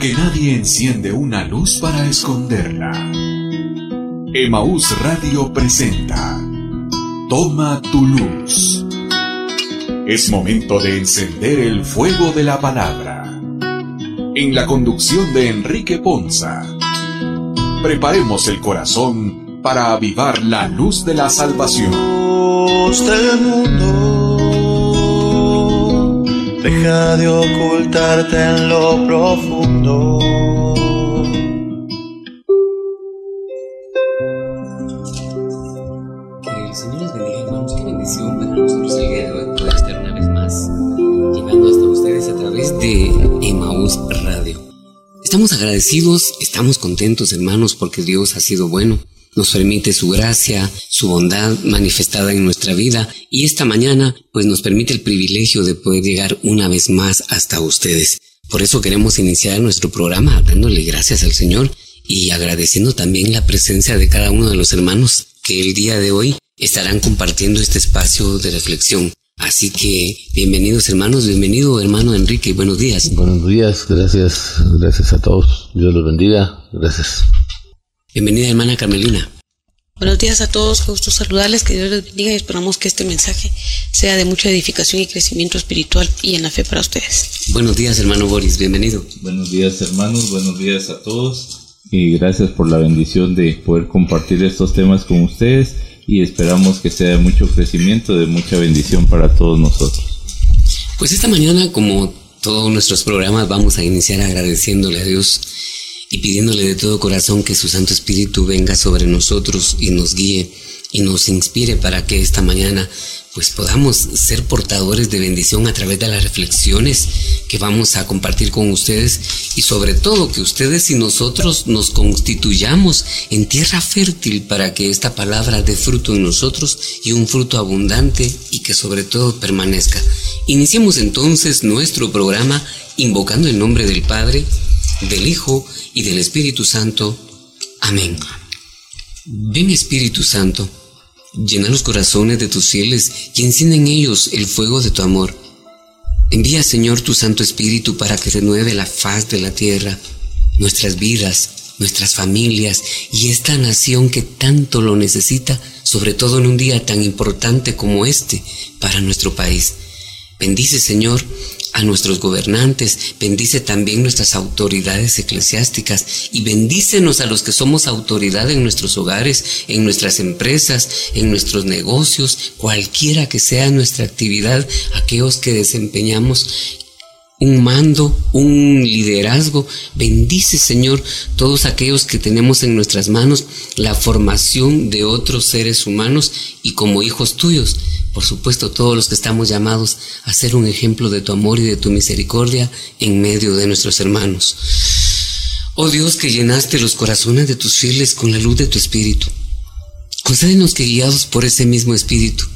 porque nadie enciende una luz para esconderla. Emaús Radio presenta Toma tu luz. Es momento de encender el fuego de la palabra. En la conducción de Enrique Ponza. Preparemos el corazón para avivar la luz de la salvación. Deja de ocultarte en lo profundo. Que el Señor les bendiga, hermanos. Qué bendición para nosotros el día de estar una vez más llegando hasta ustedes a través de Emmaus Radio. Estamos agradecidos, estamos contentos, hermanos, porque Dios ha sido bueno nos permite su gracia, su bondad manifestada en nuestra vida y esta mañana pues nos permite el privilegio de poder llegar una vez más hasta ustedes. Por eso queremos iniciar nuestro programa dándole gracias al Señor y agradeciendo también la presencia de cada uno de los hermanos que el día de hoy estarán compartiendo este espacio de reflexión. Así que bienvenidos hermanos, bienvenido hermano Enrique, buenos días. Buenos días, gracias, gracias a todos. Dios los bendiga, gracias. Bienvenida hermana Carmelina. Buenos días a todos, gusto saludarles, que Dios les bendiga y esperamos que este mensaje sea de mucha edificación y crecimiento espiritual y en la fe para ustedes. Buenos días hermano Boris, bienvenido. Buenos días hermanos, buenos días a todos y gracias por la bendición de poder compartir estos temas con ustedes y esperamos que sea de mucho crecimiento, de mucha bendición para todos nosotros. Pues esta mañana, como todos nuestros programas, vamos a iniciar agradeciéndole a Dios y pidiéndole de todo corazón que su Santo Espíritu venga sobre nosotros y nos guíe y nos inspire para que esta mañana pues podamos ser portadores de bendición a través de las reflexiones que vamos a compartir con ustedes y sobre todo que ustedes y nosotros nos constituyamos en tierra fértil para que esta palabra dé fruto en nosotros y un fruto abundante y que sobre todo permanezca. Iniciemos entonces nuestro programa invocando el nombre del Padre, del Hijo y del Espíritu Santo. Amén. Ven Espíritu Santo, llena los corazones de tus fieles y enciende en ellos el fuego de tu amor. Envía Señor tu Santo Espíritu para que renueve la faz de la tierra, nuestras vidas, nuestras familias y esta nación que tanto lo necesita, sobre todo en un día tan importante como este para nuestro país. Bendice Señor a nuestros gobernantes, bendice también nuestras autoridades eclesiásticas y bendícenos a los que somos autoridad en nuestros hogares, en nuestras empresas, en nuestros negocios, cualquiera que sea nuestra actividad, aquellos que desempeñamos un mando, un liderazgo. Bendice, Señor, todos aquellos que tenemos en nuestras manos la formación de otros seres humanos y como hijos tuyos por supuesto todos los que estamos llamados a ser un ejemplo de tu amor y de tu misericordia en medio de nuestros hermanos. Oh Dios que llenaste los corazones de tus fieles con la luz de tu Espíritu, concédenos que guiados por ese mismo Espíritu,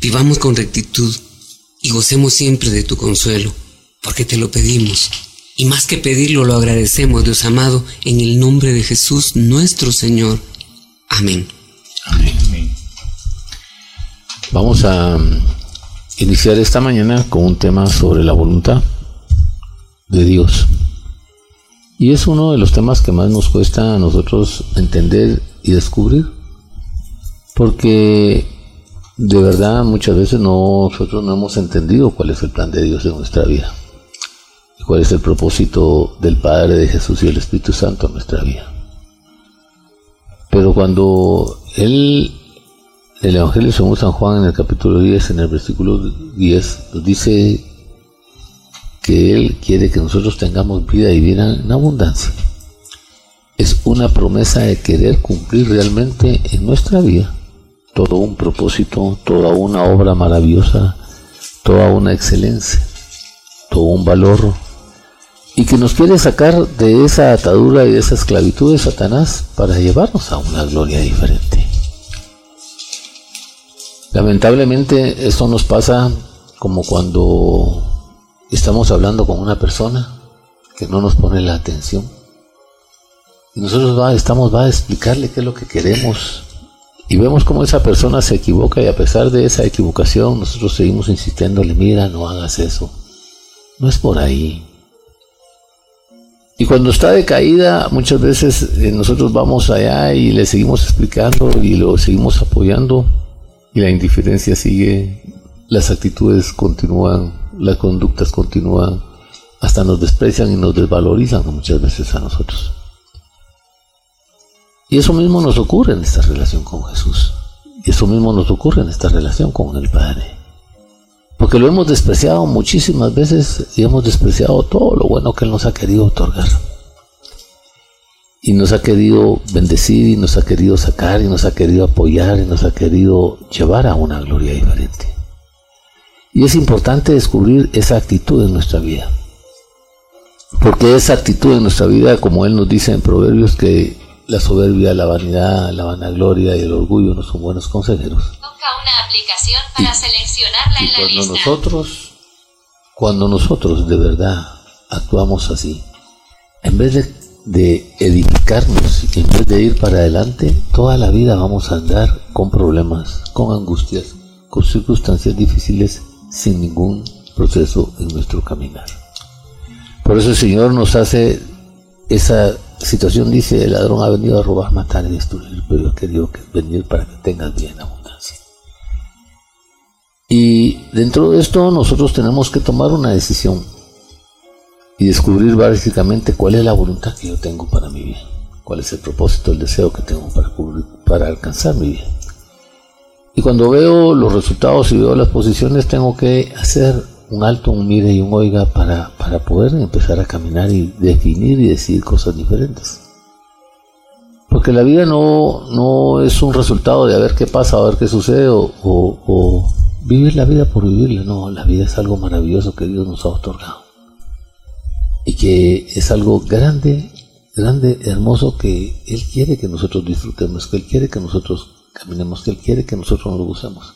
vivamos con rectitud y gocemos siempre de tu consuelo, porque te lo pedimos. Y más que pedirlo, lo agradecemos, Dios amado, en el nombre de Jesús nuestro Señor. Amén. Vamos a mm, iniciar esta mañana con un tema sobre la voluntad de Dios. Y es uno de los temas que más nos cuesta a nosotros entender y descubrir. Porque de verdad muchas veces nosotros no hemos entendido cuál es el plan de Dios en nuestra vida. Cuál es el propósito del Padre, de Jesús y el Espíritu Santo en nuestra vida. Pero cuando Él el Evangelio según San Juan en el capítulo 10, en el versículo 10, nos dice que Él quiere que nosotros tengamos vida y vida en abundancia. Es una promesa de querer cumplir realmente en nuestra vida todo un propósito, toda una obra maravillosa, toda una excelencia, todo un valor, y que nos quiere sacar de esa atadura y de esa esclavitud de Satanás para llevarnos a una gloria diferente. Lamentablemente esto nos pasa como cuando estamos hablando con una persona que no nos pone la atención. Nosotros estamos va a explicarle qué es lo que queremos. Y vemos cómo esa persona se equivoca y a pesar de esa equivocación nosotros seguimos insistiéndole, mira, no hagas eso. No es por ahí. Y cuando está de caída, muchas veces eh, nosotros vamos allá y le seguimos explicando y lo seguimos apoyando y la indiferencia sigue, las actitudes continúan, las conductas continúan, hasta nos desprecian y nos desvalorizan muchas veces a nosotros. Y eso mismo nos ocurre en esta relación con Jesús. Y eso mismo nos ocurre en esta relación con el Padre. Porque lo hemos despreciado muchísimas veces y hemos despreciado todo lo bueno que Él nos ha querido otorgar. Y nos ha querido bendecir y nos ha querido sacar y nos ha querido apoyar y nos ha querido llevar a una gloria diferente. Y es importante descubrir esa actitud en nuestra vida. Porque esa actitud en nuestra vida, como Él nos dice en Proverbios, que la soberbia, la vanidad, la vanagloria y el orgullo no son buenos consejeros. una aplicación para seleccionarla en la cuando Nosotros, cuando nosotros de verdad actuamos así, en vez de, de edificarnos, en vez de ir para adelante, toda la vida vamos a andar con problemas, con angustias, con circunstancias difíciles, sin ningún proceso en nuestro caminar. Por eso el Señor nos hace esa situación dice, el ladrón ha venido a robar, matar y destruir, pero yo querido venir para que tengas bien abundancia. Y dentro de esto nosotros tenemos que tomar una decisión y descubrir básicamente cuál es la voluntad que yo tengo para mi vida, cuál es el propósito, el deseo que tengo para, para alcanzar mi vida. Y cuando veo los resultados y veo las posiciones, tengo que hacer un alto, un mire y un oiga para, para poder empezar a caminar y definir y decir cosas diferentes. Porque la vida no, no es un resultado de a ver qué pasa, a ver qué sucede o, o vivir la vida por vivirla. No, la vida es algo maravilloso que Dios nos ha otorgado. Y que es algo grande, grande, hermoso que Él quiere que nosotros disfrutemos, que Él quiere que nosotros caminemos, que Él quiere que nosotros nos lo gocemos.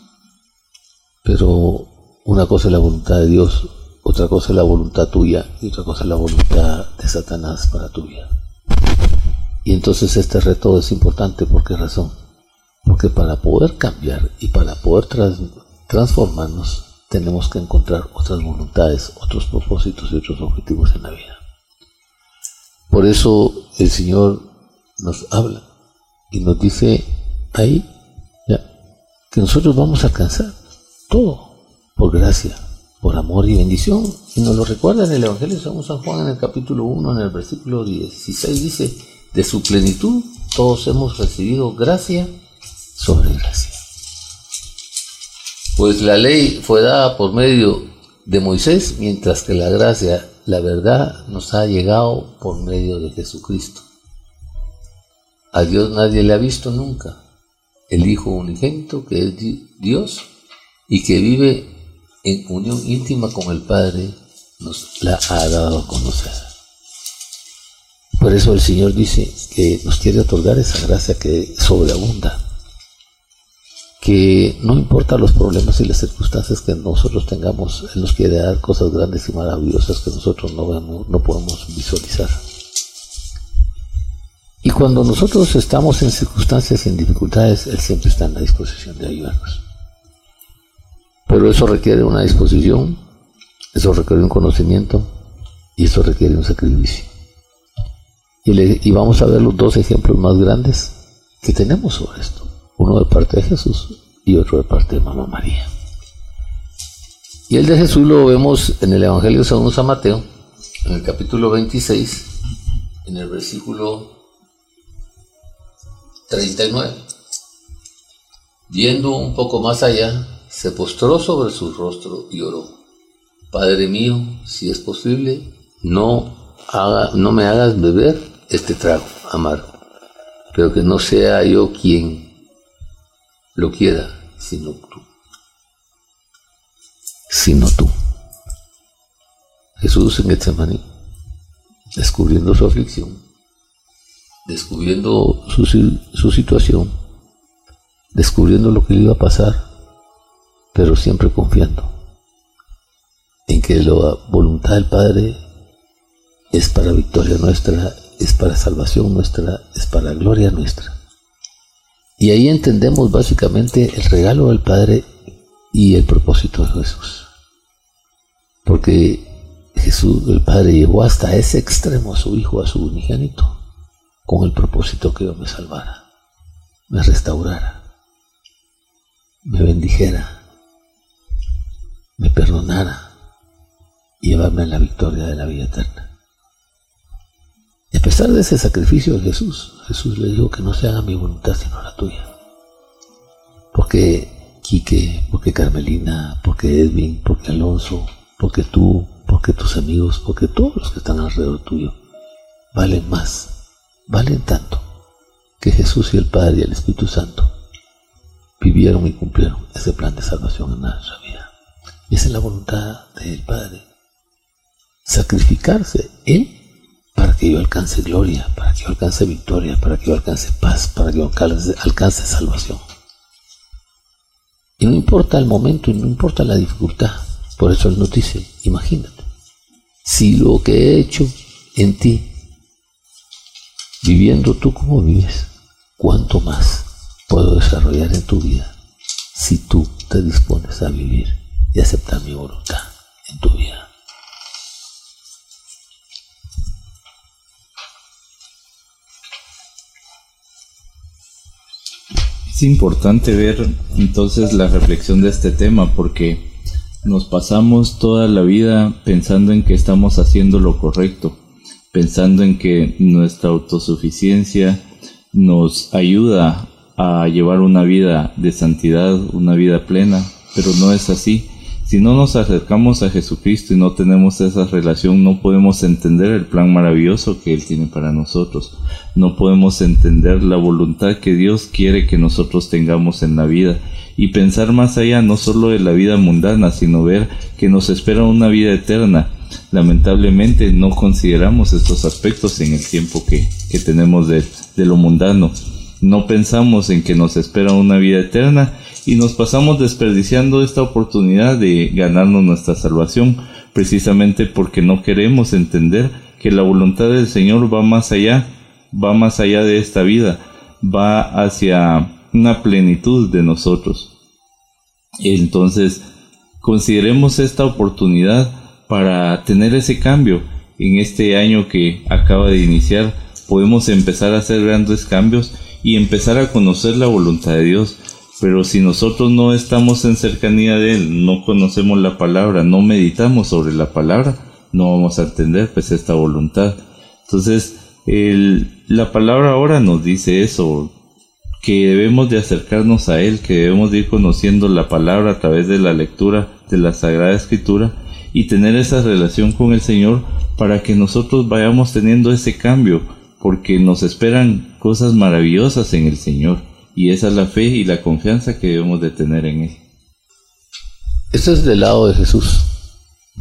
Pero una cosa es la voluntad de Dios, otra cosa es la voluntad tuya y otra cosa es la voluntad de Satanás para tu vida. Y entonces este reto es importante, ¿por qué razón? Porque para poder cambiar y para poder transformarnos tenemos que encontrar otras voluntades, otros propósitos y otros objetivos en la vida. Por eso el Señor nos habla y nos dice ahí que nosotros vamos a alcanzar todo por gracia, por amor y bendición. Y nos lo recuerda en el Evangelio de San Juan en el capítulo 1, en el versículo 16, dice, de su plenitud todos hemos recibido gracia sobre gracia. Pues la ley fue dada por medio de Moisés, mientras que la gracia, la verdad, nos ha llegado por medio de Jesucristo. A Dios nadie le ha visto nunca. El Hijo unigénito, que es Dios y que vive en unión íntima con el Padre, nos la ha dado a conocer. Por eso el Señor dice que nos quiere otorgar esa gracia que sobreabunda, que no importa los problemas y las circunstancias que nosotros tengamos, Él nos quiere dar cosas grandes y maravillosas que nosotros no, vemos, no podemos visualizar. Y cuando nosotros estamos en circunstancias y en dificultades, Él siempre está en la disposición de ayudarnos. Pero eso requiere una disposición, eso requiere un conocimiento y eso requiere un sacrificio. Y, vamos a ver los dos ejemplos más grandes que tenemos sobre esto. Uno de parte de Jesús y otro de parte de Mamá María. Y el de Jesús lo vemos en el Evangelio según San Mateo, en el capítulo 26, en el versículo 39. Viendo un poco más allá, se postró sobre su rostro y oró. Padre mío, si es posible, no, haga, no me hagas beber este trago amargo, pero que no sea yo quien lo quiera, sino tú. Sino tú. Jesús en Getsemaní, descubriendo su aflicción, descubriendo su, su situación, descubriendo lo que le iba a pasar, pero siempre confiando en que la voluntad del Padre es para victoria nuestra, es para salvación nuestra, es para gloria nuestra. Y ahí entendemos básicamente el regalo del Padre y el propósito de Jesús. Porque Jesús, el Padre, llevó hasta ese extremo a su Hijo, a su unigénito, con el propósito que yo me salvara, me restaurara, me bendijera, me perdonara y llevarme a la victoria de la vida eterna. Y a pesar de ese sacrificio de Jesús, Jesús le dijo que no se haga mi voluntad sino la tuya. Porque Quique, porque Carmelina, porque Edwin, porque Alonso, porque tú, porque tus amigos, porque todos los que están alrededor tuyo, valen más, valen tanto, que Jesús y el Padre y el Espíritu Santo vivieron y cumplieron ese plan de salvación en nuestra vida. Y esa es la voluntad del Padre. Sacrificarse Él para que yo alcance gloria, para que yo alcance victoria, para que yo alcance paz, para que yo alcance, salvación. Y no importa el momento y no importa la dificultad. Por eso Él nos dice, imagínate, si lo que he hecho en ti, viviendo tú como vives, ¿cuánto más puedo desarrollar en tu vida si tú te dispones a vivir y aceptar mi voluntad en tu vida? Es importante ver entonces la reflexión de este tema porque nos pasamos toda la vida pensando en que estamos haciendo lo correcto, pensando en que nuestra autosuficiencia nos ayuda a llevar una vida de santidad, una vida plena, pero no es así. Si no nos acercamos a Jesucristo y no tenemos esa relación, no podemos entender el plan maravilloso que Él tiene para nosotros. No podemos entender la voluntad que Dios quiere que nosotros tengamos en la vida y pensar más allá no solo de la vida mundana, sino ver que nos espera una vida eterna. Lamentablemente no consideramos estos aspectos en el tiempo que, tenemos de, de lo mundano. No pensamos en que nos espera una vida eterna y nos pasamos desperdiciando esta oportunidad de ganarnos nuestra salvación precisamente porque no queremos entender que la voluntad del Señor va más allá, va más allá de esta vida, va hacia una plenitud de nosotros. Entonces, consideremos esta oportunidad para tener ese cambio en este año que acaba de iniciar. Podemos empezar a hacer grandes cambios y empezar a conocer la voluntad de Dios. Pero si nosotros no estamos en cercanía de Él, no conocemos la palabra, no meditamos sobre la palabra, no vamos a entender pues esta voluntad. Entonces, la palabra ahora nos dice eso, que debemos de acercarnos a Él, que debemos de ir conociendo la palabra a través de la lectura de la Sagrada Escritura y tener esa relación con el Señor para que nosotros vayamos teniendo ese cambio, porque nos esperan cosas maravillosas en el Señor y esa es la fe y la confianza que debemos de tener en Él. Esto es del lado de Jesús.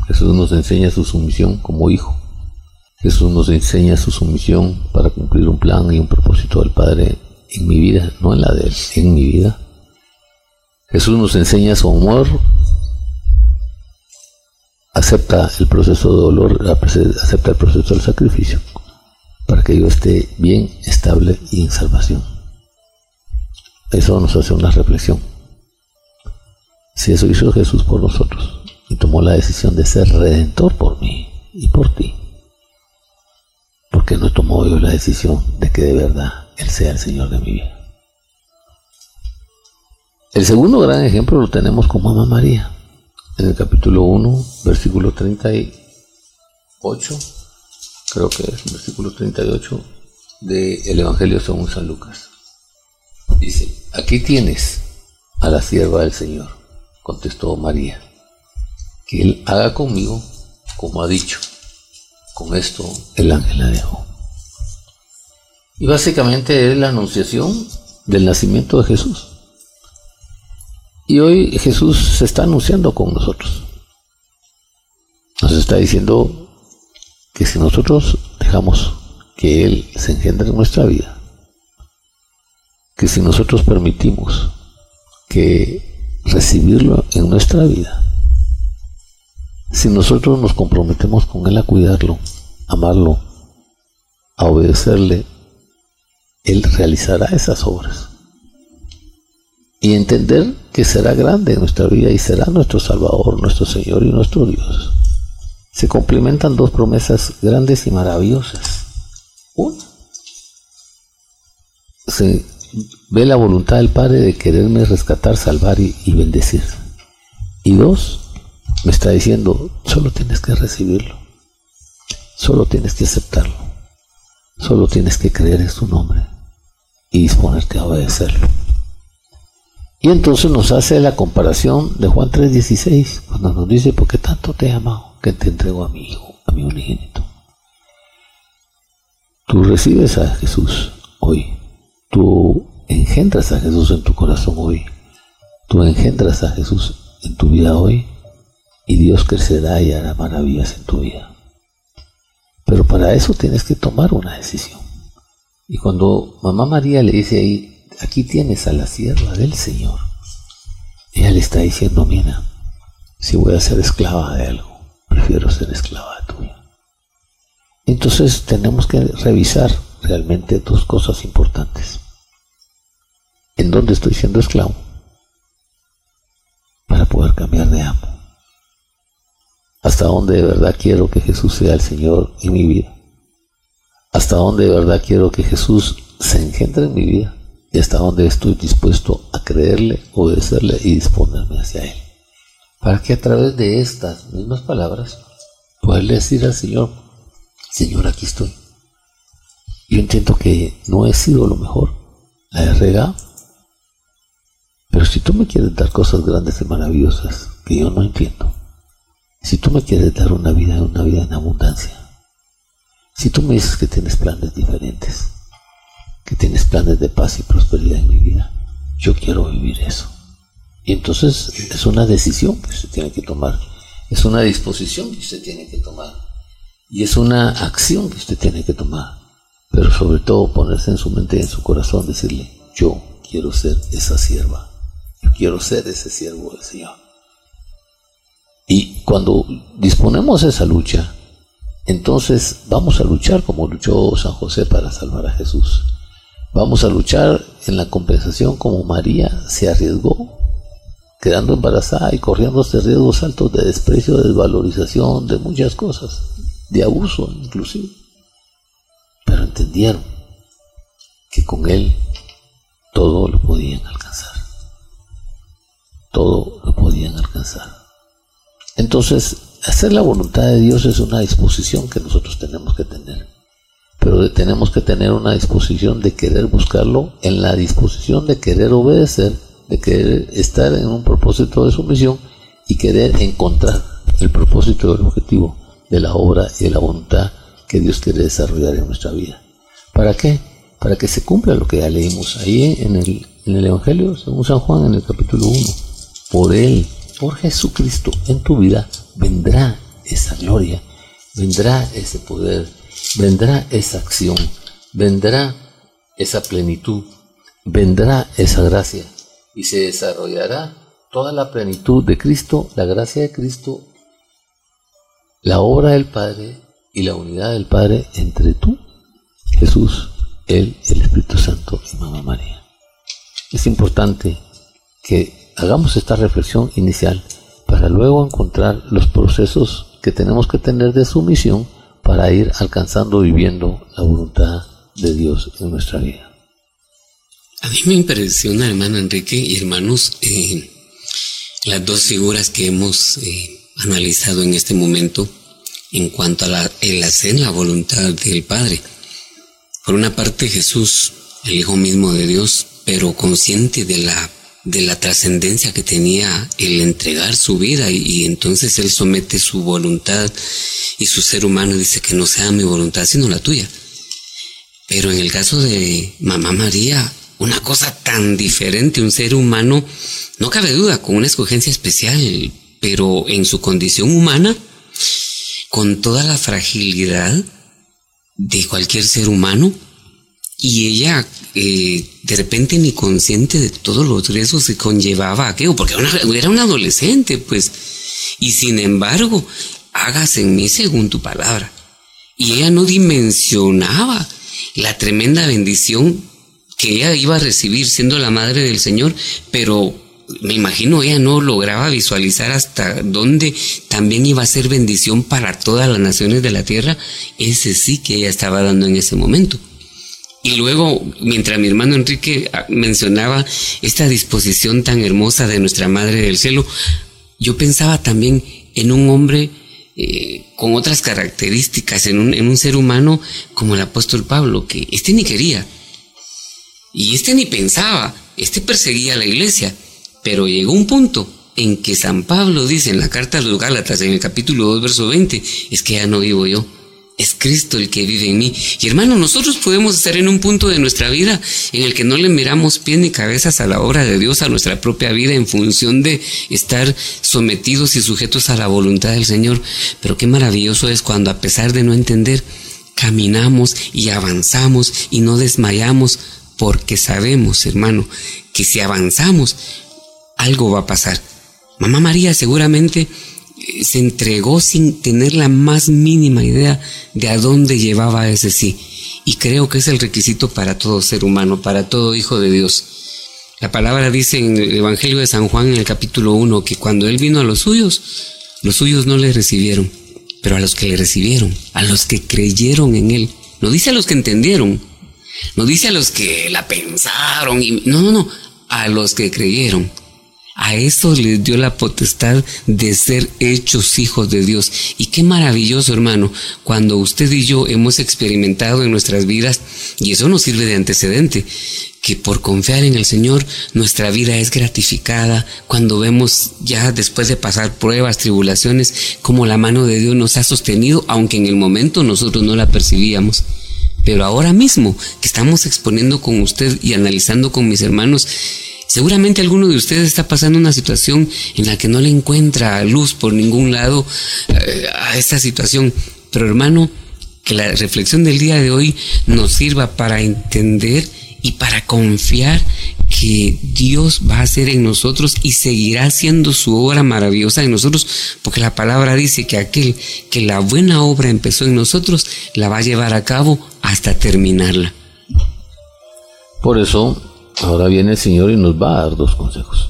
Jesús nos enseña su sumisión como hijo. Jesús nos enseña su sumisión para cumplir un plan y un propósito del Padre en mi vida, no en la de Él, en mi vida. Jesús nos enseña su amor, acepta el proceso de dolor, acepta el proceso del sacrificio, para que yo esté bien, estable y en salvación. Eso nos hace una reflexión. Si eso hizo Jesús por nosotros y tomó la decisión de ser redentor por mí y por ti, ¿por qué no tomó yo la decisión de que de verdad Él sea el Señor de mi vida? El segundo gran ejemplo lo tenemos con Mamá María, en el capítulo 1, versículo 38, creo que es versículo 38 del Evangelio según San Lucas. Dice, aquí tienes a la sierva del Señor, contestó María, que Él haga conmigo como ha dicho. Con esto el ángel la dejó. Y básicamente es la anunciación del nacimiento de Jesús. Y hoy Jesús se está anunciando con nosotros. Nos está diciendo que si nosotros dejamos que Él se engendre en nuestra vida, que si nosotros permitimos que recibirlo en nuestra vida, si nosotros nos comprometemos con Él a cuidarlo, amarlo, a obedecerle, Él realizará esas obras. Y entender que será grande en nuestra vida y será nuestro Salvador, nuestro Señor y nuestro Dios. se complementan dos promesas grandes y maravillosas. Una, se ve la voluntad del Padre de quererme rescatar, salvar y, bendecir. Y dos, me está diciendo, solo tienes que recibirlo, solo tienes que aceptarlo, solo tienes que creer en su nombre y disponerte a obedecerlo. Y entonces nos hace la comparación de Juan 3:16, cuando nos dice, porque tanto te he amado que te entrego a mi Hijo, a mi unigénito. Tú recibes a Jesús hoy, tú engendras a Jesús en tu corazón hoy, tú engendras a Jesús en tu vida hoy, y Dios crecerá y hará maravillas en tu vida. Pero para eso tienes que tomar una decisión. Y cuando mamá María le dice ahí, aquí tienes a la sierva del Señor, ella le está diciendo, mira, si voy a ser esclava de algo, prefiero ser esclava tuya. Entonces tenemos que revisar realmente dos cosas importantes. ¿En dónde estoy siendo esclavo? Para poder cambiar de amo. ¿Hasta dónde de verdad quiero que Jesús sea el Señor en mi vida? ¿Hasta dónde de verdad quiero que Jesús se engendre en mi vida? Y hasta dónde estoy dispuesto a creerle, obedecerle y disponerme hacia Él. Para que a través de estas mismas palabras poderle decir al Señor, Señor, aquí estoy. Yo entiendo que no he sido lo mejor, la he regado. Pero si tú me quieres dar cosas grandes y maravillosas que yo no entiendo, si tú me quieres dar una vida, una vida en abundancia, si tú me dices que tienes planes diferentes, que tienes planes de paz y prosperidad en mi vida, yo quiero vivir eso. Y entonces es una decisión que usted tiene que tomar, es una disposición que usted tiene que tomar, y es una acción que usted tiene que tomar, pero sobre todo ponerse en su mente y en su corazón, decirle, yo quiero ser esa sierva, quiero ser ese siervo del Señor. Y cuando disponemos esa lucha, entonces vamos a luchar como luchó San José para salvar a Jesús. Vamos a luchar en la compensación como María se arriesgó, quedando embarazada y corriendo estos riesgos altos de desprecio, de desvalorización, de muchas cosas, de abuso inclusive. Pero entendieron que con Él todo lo podían alcanzar. Todo lo podían alcanzar. Entonces, hacer la voluntad de Dios es una disposición que nosotros tenemos que tener. Pero tenemos que tener una disposición de querer buscarlo, en la disposición de querer obedecer, de querer estar en un propósito de sumisión y querer encontrar el propósito del objetivo de la obra y de la voluntad que Dios quiere desarrollar en nuestra vida. ¿Para qué? Para que se cumpla lo que ya leímos ahí en el, Evangelio, según San Juan en el capítulo 1. Por Él, por Jesucristo en tu vida vendrá esa gloria, vendrá ese poder, vendrá esa acción, vendrá esa plenitud, vendrá esa gracia y se desarrollará toda la plenitud de Cristo, la gracia de Cristo, la obra del Padre y la unidad del Padre entre tú, Jesús, Él, el Espíritu Santo y Mamá María. Es importante que hagamos esta reflexión inicial para luego encontrar los procesos que tenemos que tener de sumisión para ir alcanzando, viviendo la voluntad de Dios en nuestra vida. A mí me impresiona, hermano Enrique y hermanos, eh, las dos figuras que hemos eh, analizado en este momento en cuanto a la, el hacer la voluntad del Padre. Por una parte Jesús, el Hijo mismo de Dios, pero consciente de la de la trascendencia que tenía el entregar su vida y, entonces él somete su voluntad y su ser humano dice que no sea mi voluntad sino la tuya. Pero en el caso de Mamá María, una cosa tan diferente, un ser humano, no cabe duda, con una escogencia especial, pero en su condición humana, con toda la fragilidad de cualquier ser humano, y ella eh, de repente ni consciente de todos los riesgos que conllevaba aquello, porque una, era una adolescente, pues, y sin embargo, hágase en mí según tu palabra. Y ella no dimensionaba la tremenda bendición que ella iba a recibir siendo la madre del Señor, pero me imagino ella no lograba visualizar hasta dónde también iba a ser bendición para todas las naciones de la tierra, ese sí que ella estaba dando en ese momento. Y luego, mientras mi hermano Enrique ah, mencionaba esta disposición tan hermosa de nuestra Madre del Cielo, yo pensaba también en un hombre eh, con otras características, en un, en un ser humano como el apóstol Pablo, que este ni quería, y este ni pensaba, este perseguía a la iglesia, pero llegó un punto en que San Pablo dice en la carta a los Gálatas, en el capítulo 2, verso 20, es que ya no vivo yo, es Cristo el que vive en mí. Y hermano, nosotros podemos estar en un punto de nuestra vida en el que no le miramos pies ni cabezas a la obra de Dios, a nuestra propia vida, en función de estar sometidos y sujetos a la voluntad del Señor. Pero qué maravilloso es cuando a pesar de no entender, caminamos y avanzamos y no desmayamos porque sabemos, hermano, que si avanzamos, algo va a pasar. Mamá María seguramente se entregó sin tener la más mínima idea de a dónde llevaba ese sí. Y creo que es el requisito para todo ser humano, para todo hijo de Dios. La palabra dice en el Evangelio de San Juan en el capítulo 1 que cuando Él vino a los suyos, los suyos no le recibieron, pero a los que le recibieron, a los que creyeron en Él, no dice a los que entendieron, no dice a los que la pensaron y no, no, no, a los que creyeron. A eso les dio la potestad de ser hechos hijos de Dios. Y qué maravilloso, hermano, cuando usted y yo hemos experimentado en nuestras vidas, y eso nos sirve de antecedente, que por confiar en el Señor nuestra vida es gratificada, cuando vemos ya después de pasar pruebas, tribulaciones, como la mano de Dios nos ha sostenido, aunque en el momento nosotros no la percibíamos. Pero ahora mismo que estamos exponiendo con usted y analizando con mis hermanos, seguramente alguno de ustedes está pasando una situación en la que no le encuentra luz por ningún lado eh, a esta situación. Pero hermano, que la reflexión del día de hoy nos sirva para entender y para confiar que Dios va a hacer en nosotros y seguirá haciendo su obra maravillosa en nosotros, porque la palabra dice que aquel que la buena obra empezó en nosotros, la va a llevar a cabo hasta terminarla. Por eso, ahora viene el Señor y nos va a dar dos consejos.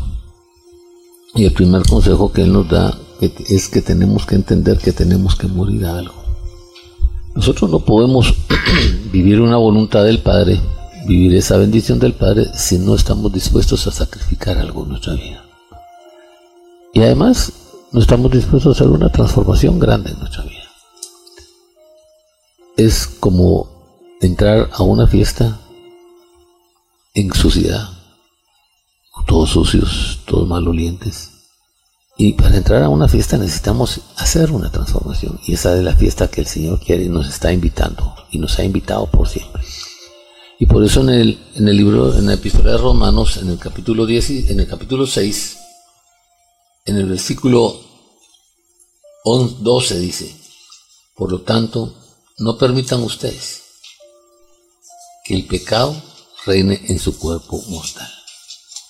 Y el primer consejo que Él nos da es que tenemos que entender que tenemos que morir a algo. Nosotros no podemos vivir una voluntad del Padre vivir esa bendición del Padre si no estamos dispuestos a sacrificar algo en nuestra vida. Y además no estamos dispuestos a hacer una transformación grande en nuestra vida. Es como entrar a una fiesta en suciedad, todos sucios, todos malolientes. Y para entrar a una fiesta necesitamos hacer una transformación. Y esa es la fiesta que el Señor quiere y nos está invitando. Y nos ha invitado por siempre. Y por eso en el, en el libro, en la epístola de Romanos, en el capítulo 10, en el capítulo 6, en el versículo 12 dice, por lo tanto, no permitan ustedes que el pecado reine en su cuerpo mortal,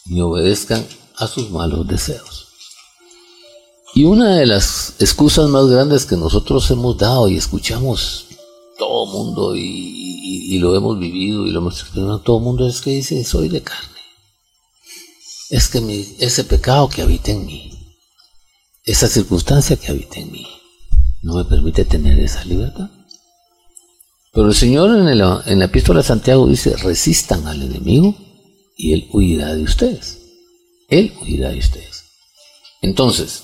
ni obedezcan a sus malos deseos. Y una de las excusas más grandes que nosotros hemos dado y escuchamos todo mundo y, lo hemos vivido y lo hemos experimentado todo mundo es que dice soy de carne. Es que ese pecado que habita en mí, esa circunstancia que habita en mí, no me permite tener esa libertad. Pero el Señor en, en la epístola de Santiago dice, resistan al enemigo y él huirá de ustedes. Él huirá de ustedes. Entonces,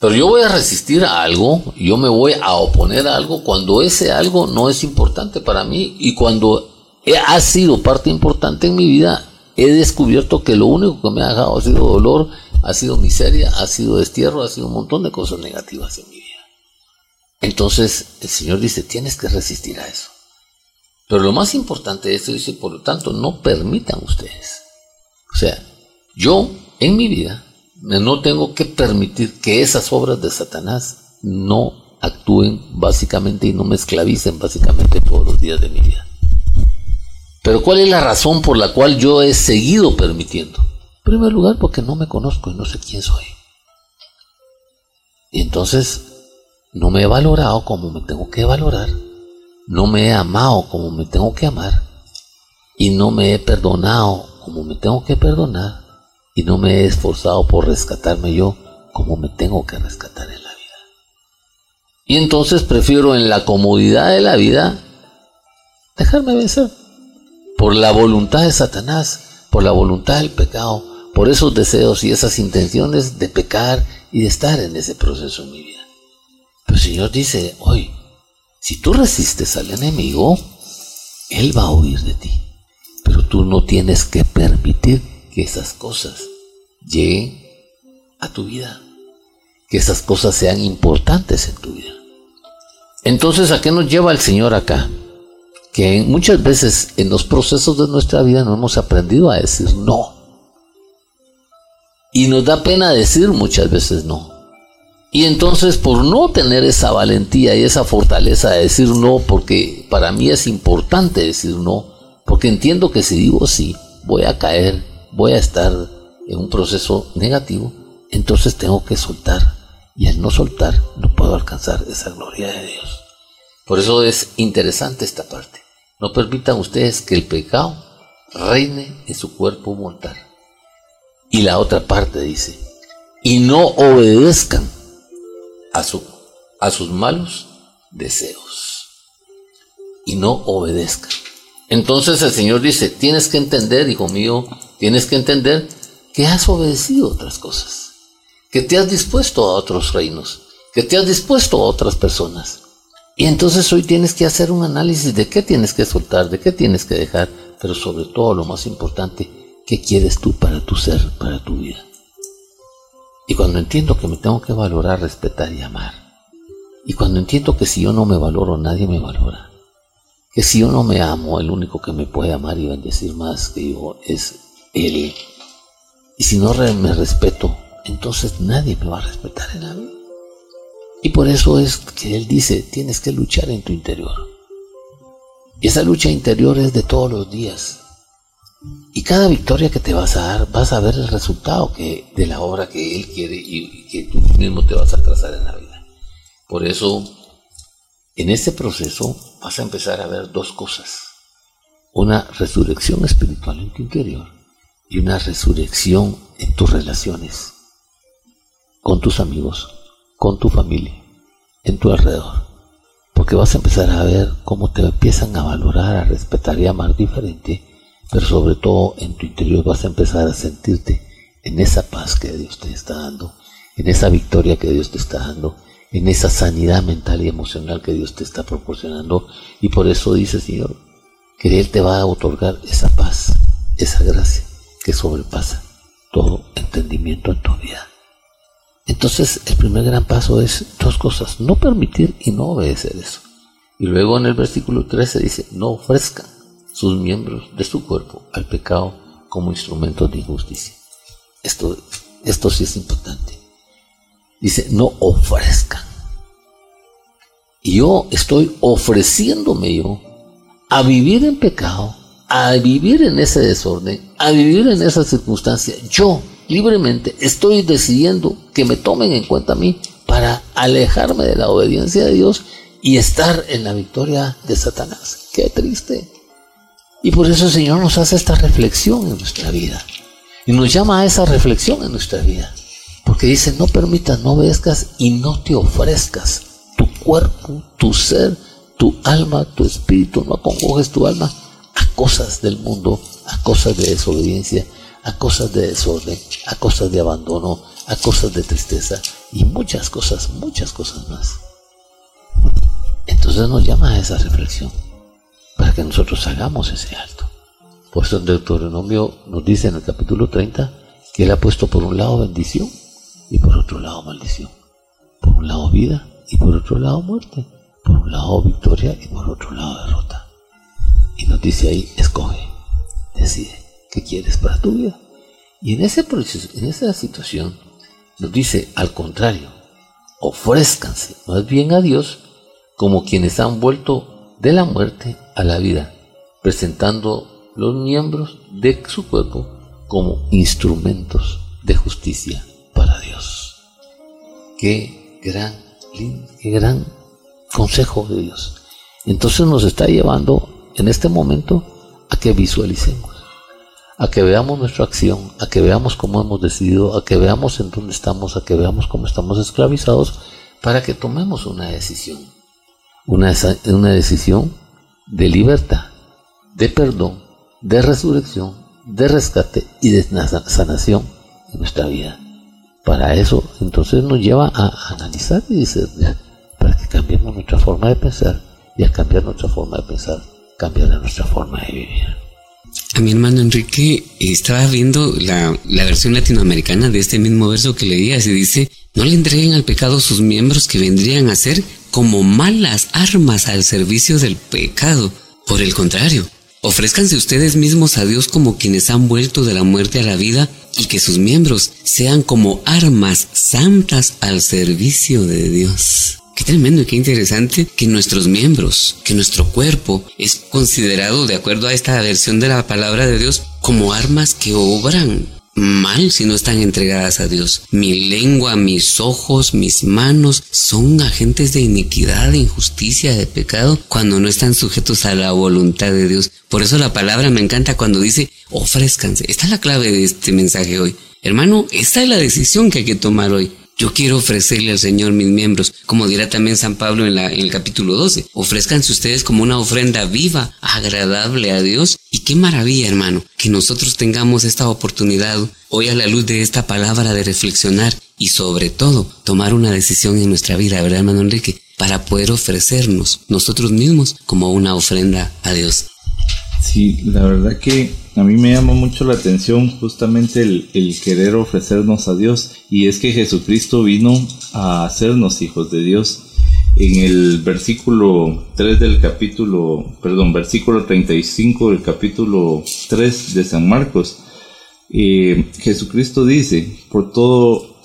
pero yo voy a resistir a algo, yo me voy a oponer a algo cuando ese algo no es importante para mí y cuando ha sido parte importante en mi vida, he descubierto que lo único que me ha dejado ha sido dolor, ha sido miseria, ha sido destierro, ha sido un montón de cosas negativas en mi vida. Entonces el Señor dice, tienes que resistir a eso. Pero lo más importante de esto dice, por lo tanto, no permitan ustedes. O sea, yo en mi vida no tengo que permitir que esas obras de Satanás no actúen básicamente y no me esclavicen básicamente todos los días de mi vida. Pero ¿cuál es la razón por la cual yo he seguido permitiendo? En primer lugar, porque no me conozco y no sé quién soy. Y entonces no me he valorado como me tengo que valorar, no me he amado como me tengo que amar y no me he perdonado como me tengo que perdonar y no me he esforzado por rescatarme yo como me tengo que rescatar en la vida. Y entonces prefiero en la comodidad de la vida dejarme vencer por la voluntad de Satanás, por la voluntad del pecado, por esos deseos y esas intenciones de pecar y de estar en ese proceso en mi vida. Pero el Señor dice, hoy, si tú resistes al enemigo, Él va a huir de ti. Pero tú no tienes que permitir que esas cosas lleguen a tu vida, que esas cosas sean importantes en tu vida. Entonces, ¿a qué nos lleva el Señor acá? Que muchas veces en los procesos de nuestra vida no hemos aprendido a decir no. Y nos da pena decir muchas veces no. Y entonces por no tener esa valentía y esa fortaleza de decir no, porque para mí es importante decir no, porque entiendo que si digo sí, voy a caer, voy a estar en un proceso negativo, entonces tengo que soltar. Y al no soltar, no puedo alcanzar esa gloria de Dios. Por eso es interesante esta parte. No permitan ustedes que el pecado reine en su cuerpo mortal. Y la otra parte dice, y no obedezcan a, su, a sus malos deseos. Y no obedezcan. Entonces el Señor dice, tienes que entender, hijo mío, tienes que entender que has obedecido otras cosas, que te has dispuesto a otros reinos, que te has dispuesto a otras personas. Y entonces hoy tienes que hacer un análisis de qué tienes que soltar, de qué tienes que dejar, pero sobre todo lo más importante, qué quieres tú para tu ser, para tu vida. Y cuando entiendo que me tengo que valorar, respetar y amar, y cuando entiendo que si yo no me valoro, nadie me valora, que si yo no me amo, el único que me puede amar y bendecir más que yo es Él. Y si no me respeto, entonces nadie me va a respetar en la. Y por eso es que Él dice, tienes que luchar en tu interior. Y esa lucha interior es de todos los días. Y cada victoria que te vas a dar, vas a ver el resultado que, de la obra que Él quiere y, que tú mismo te vas a trazar en la vida. Por eso, en este proceso vas a empezar a ver dos cosas. Una resurrección espiritual en tu interior y una resurrección en tus relaciones con tus amigos, con tu familia, en tu alrededor. Porque vas a empezar a ver cómo te empiezan a valorar, a respetar y amar diferente, pero sobre todo en tu interior vas a empezar a sentirte en esa paz que Dios te está dando, en esa victoria que Dios te está dando, en esa sanidad mental y emocional que Dios te está proporcionando. Y por eso dice Señor, que Él te va a otorgar esa paz, esa gracia que sobrepasa todo entendimiento en tu vida. Entonces el primer gran paso es dos cosas, no permitir y no obedecer eso. Y luego en el versículo 13 dice, no ofrezcan sus miembros de su cuerpo al pecado como instrumentos de injusticia. Esto, esto sí es importante. Dice, no ofrezcan. Y yo estoy ofreciéndome yo a vivir en pecado a vivir en ese desorden, a vivir en esa circunstancia, yo libremente estoy decidiendo que me tomen en cuenta a mí para alejarme de la obediencia de Dios y estar en la victoria de Satanás. Qué triste. Y por eso el Señor nos hace esta reflexión en nuestra vida. Y nos llama a esa reflexión en nuestra vida. Porque dice, no permitas, no obedezcas y no te ofrezcas tu cuerpo, tu ser, tu alma, tu espíritu, no acongojes tu alma a cosas del mundo, a cosas de desobediencia, a cosas de desorden, a cosas de abandono, a cosas de tristeza y muchas cosas, muchas cosas más. Entonces nos llama a esa reflexión para que nosotros hagamos ese alto. Por eso en Deuteronomio nos dice en el capítulo 30 que Él ha puesto por un lado bendición y por otro lado maldición. Por un lado vida y por otro lado muerte. Por un lado victoria y por otro lado derrota. Y nos dice ahí, escoge, decide qué quieres para tu vida. Y en ese proceso, en esa situación, nos dice al contrario, ofrézcanse más bien a Dios como quienes han vuelto de la muerte a la vida, presentando los miembros de su cuerpo como instrumentos de justicia para Dios. Qué gran, qué gran consejo de Dios. Entonces nos está llevando en este momento a que visualicemos, a que veamos nuestra acción, a que veamos cómo hemos decidido, a que veamos en dónde estamos, a que veamos cómo estamos esclavizados, para que tomemos una decisión. Una, una decisión de libertad, de perdón, de resurrección, de rescate y de sanación en nuestra vida. Para eso, entonces nos lleva a analizar y discernir, para que cambiemos nuestra forma de pensar y al cambiar nuestra forma de pensar, cambiar nuestra forma de vivir. A mi hermano Enrique estaba viendo la, la, versión latinoamericana de este mismo verso que leías y dice, no le entreguen al pecado sus miembros que vendrían a ser como malas armas al servicio del pecado. Por el contrario, ofrézcanse ustedes mismos a Dios como quienes han vuelto de la muerte a la vida y que sus miembros sean como armas santas al servicio de Dios. Qué tremendo y qué interesante que nuestros miembros, que nuestro cuerpo es considerado, de acuerdo a esta versión de la palabra de Dios, como armas que obran mal si no están entregadas a Dios. Mi lengua, mis ojos, mis manos son agentes de iniquidad, de injusticia, de pecado, cuando no están sujetos a la voluntad de Dios. Por eso la palabra me encanta cuando dice, ofrézcanse. Esta es la clave de este mensaje hoy. Hermano, esta es la decisión que hay que tomar hoy. Yo quiero ofrecerle al Señor mis miembros, como dirá también San Pablo en, la, en el capítulo 12. Ofrezcanse ustedes como una ofrenda viva, agradable a Dios. Y qué maravilla, hermano, que nosotros tengamos esta oportunidad hoy a la luz de esta palabra de reflexionar y sobre todo tomar una decisión en nuestra vida, ¿verdad, hermano Enrique? Para poder ofrecernos nosotros mismos como una ofrenda a Dios. Sí, la verdad que a mí me llama mucho la atención justamente el, querer ofrecernos a Dios y es que Jesucristo vino a hacernos hijos de Dios. En el versículo 3 del capítulo, perdón, versículo 35 del capítulo 3 de San Marcos, eh, Jesucristo dice, por todo,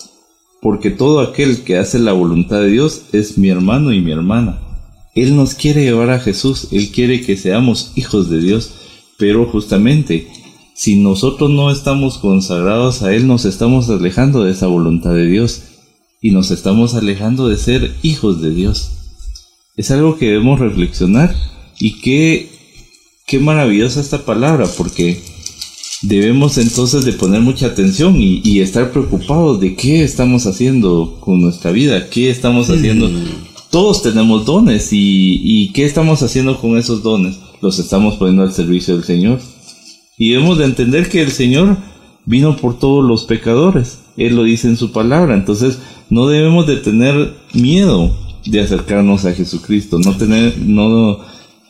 porque todo aquel que hace la voluntad de Dios es mi hermano y mi hermana. Él nos quiere llevar a Jesús, Él quiere que seamos hijos de Dios, pero justamente si nosotros no estamos consagrados a Él, nos estamos alejando de esa voluntad de Dios y nos estamos alejando de ser hijos de Dios. Es algo que debemos reflexionar y qué, qué maravillosa esta palabra, porque debemos entonces de poner mucha atención y, estar preocupados de qué estamos haciendo con nuestra vida, qué estamos haciendo todos tenemos dones y, ¿qué estamos haciendo con esos dones? Los estamos poniendo al servicio del Señor. Y debemos de entender que el Señor vino por todos los pecadores. Él lo dice en su palabra. Entonces no debemos de tener miedo de acercarnos a Jesucristo. No, tener, no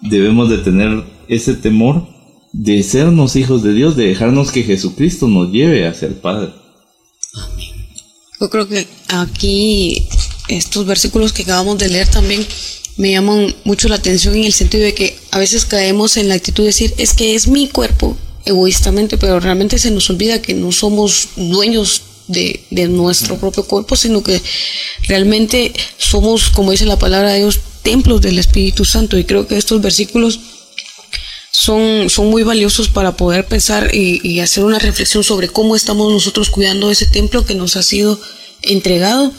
debemos de tener ese temor de sernos hijos de Dios, de dejarnos que Jesucristo nos lleve hacia el Padre. Amén. Yo creo que aquí estos versículos que acabamos de leer también me llaman mucho la atención en el sentido de que a veces caemos en la actitud de decir, es que es mi cuerpo egoístamente, pero realmente se nos olvida que no somos dueños de, nuestro propio cuerpo, sino que realmente somos, como dice la palabra de Dios, templos del Espíritu Santo. Y creo que estos versículos son, son muy valiosos para poder pensar y, y hacer una reflexión sobre cómo estamos nosotros cuidando ese templo que nos ha sido entregado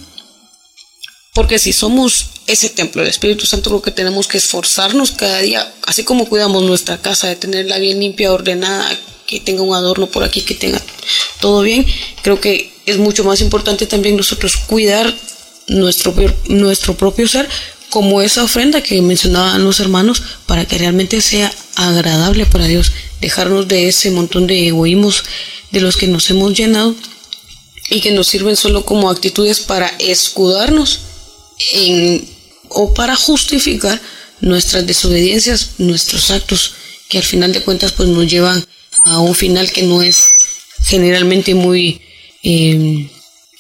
porque si somos ese templo del Espíritu Santo, lo que tenemos que esforzarnos cada día, así como cuidamos nuestra casa, de tenerla bien limpia, ordenada, que tenga un adorno por aquí, que tenga todo bien, creo que es mucho más importante también nosotros cuidar nuestro, nuestro propio ser como esa ofrenda que mencionaban los hermanos para que realmente sea agradable para Dios, dejarnos de ese montón de egoísmos de los que nos hemos llenado y que nos sirven solo como actitudes para escudarnos o para justificar nuestras desobediencias, nuestros actos que al final de cuentas pues nos llevan a un final que no es generalmente muy em,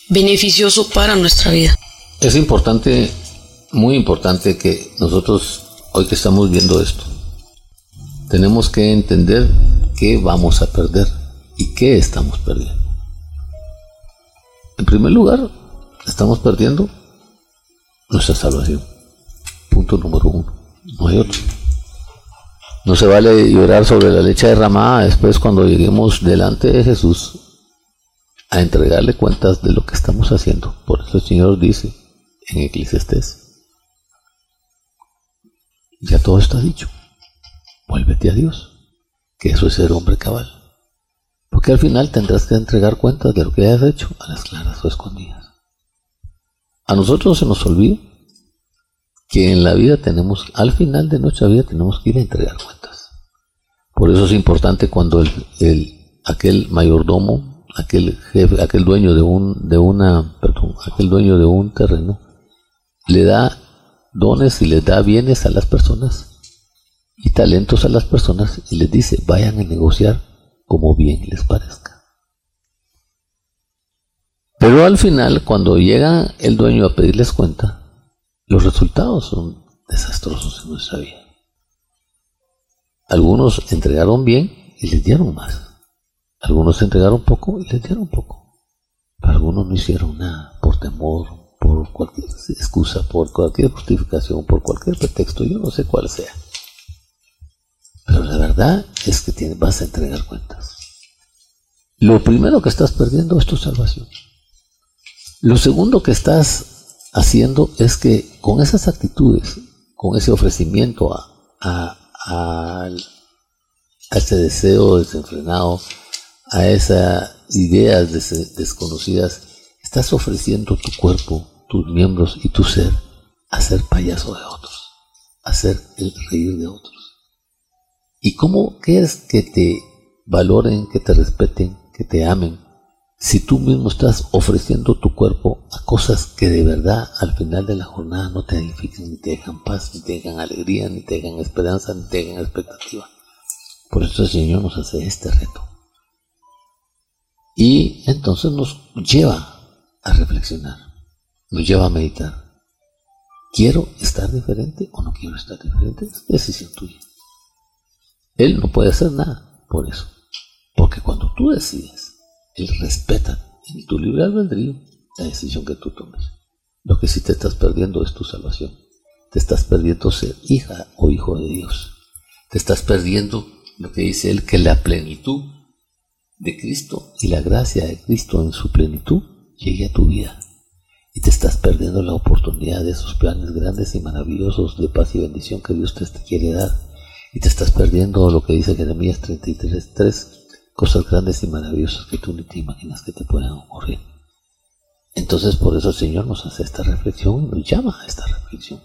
beneficioso para nuestra vida. Es importante, muy importante que nosotros hoy que estamos viendo esto, tenemos que entender qué vamos a perder y qué estamos perdiendo. En primer lugar, estamos perdiendo nuestra salvación. Punto número uno. No hay otro. No se vale llorar sobre la leche derramada después cuando lleguemos delante de Jesús a entregarle cuentas de lo que estamos haciendo. Por eso el Señor dice en Eclesiastés, ya todo está dicho, vuélvete a Dios, que eso es ser hombre cabal. Porque al final tendrás que entregar cuentas de lo que hayas hecho a las claras o escondidas. A nosotros se nos olvida que en la vida tenemos, al final de nuestra vida tenemos que ir a entregar cuentas. Por eso es importante cuando el, aquel mayordomo, aquel jefe, aquel dueño de un, de una, perdón, aquel dueño de un terreno, le da dones y le da bienes a las personas y talentos a las personas y les dice, vayan a negociar como bien les parezca. Pero al final, cuando llega el dueño a pedirles cuenta, los resultados son desastrosos en nuestra vida. Algunos entregaron bien y les dieron más. Algunos entregaron poco y les dieron poco. algunos no hicieron nada por temor, por cualquier excusa, por cualquier justificación, por cualquier pretexto, yo no sé cuál sea. Pero la verdad es que vas a entregar cuentas. Lo primero que estás perdiendo es tu salvación. Lo segundo que estás haciendo es que con esas actitudes, con ese ofrecimiento a, ese deseo desenfrenado, a esas ideas desconocidas, estás ofreciendo tu cuerpo, tus miembros y tu ser a ser payaso de otros, a ser el reír de otros. ¿Y cómo quieres que te valoren, que te respeten, que te amen, si tú mismo estás ofreciendo tu cuerpo a cosas que de verdad al final de la jornada no te edifican, ni te dejan paz, ni te dejan alegría, ni te dejan esperanza, ni te dejan expectativa? Por eso el Señor nos hace este reto. Y entonces nos lleva a reflexionar, nos lleva a meditar. ¿Quiero estar diferente o no quiero estar diferente? Es decisión tuya. Él no puede hacer nada por eso. Porque cuando tú decides, Él respeta en tu libre albedrío la decisión que tú tomes. Lo que sí te estás perdiendo es tu salvación. Te estás perdiendo ser hija o hijo de Dios. Te estás perdiendo lo que dice Él, que la plenitud de Cristo y la gracia de Cristo en su plenitud llegue a tu vida. Y te estás perdiendo la oportunidad de esos planes grandes y maravillosos de paz y bendición que Dios te quiere dar y te estás perdiendo lo que dice Jeremías 33, tres cosas grandes y maravillosas que tú ni te imaginas que te puedan ocurrir. Entonces por eso el Señor nos hace esta reflexión y nos llama a esta reflexión,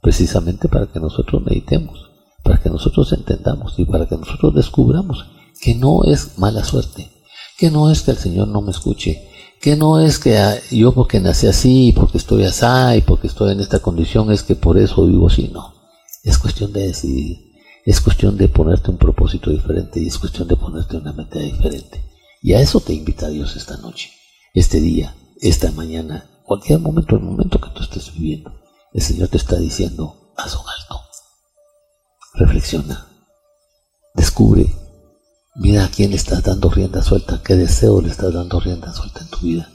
precisamente para que nosotros meditemos, para que nosotros entendamos y para que nosotros descubramos que no es mala suerte, que no es que el Señor no me escuche, que no es que ah, yo porque nací así, porque estoy así porque estoy en esta condición es que por eso vivo así, no. Es cuestión de decidir es cuestión de ponerte un propósito diferente y es cuestión de ponerte una meta diferente. Y a eso te invita Dios esta noche, este día, esta mañana, cualquier momento, el momento que tú estés viviendo. El Señor te está diciendo, haz un alto. Reflexiona. Descubre. Mira a quién le estás dando rienda suelta, qué deseo le estás dando rienda suelta en tu vida.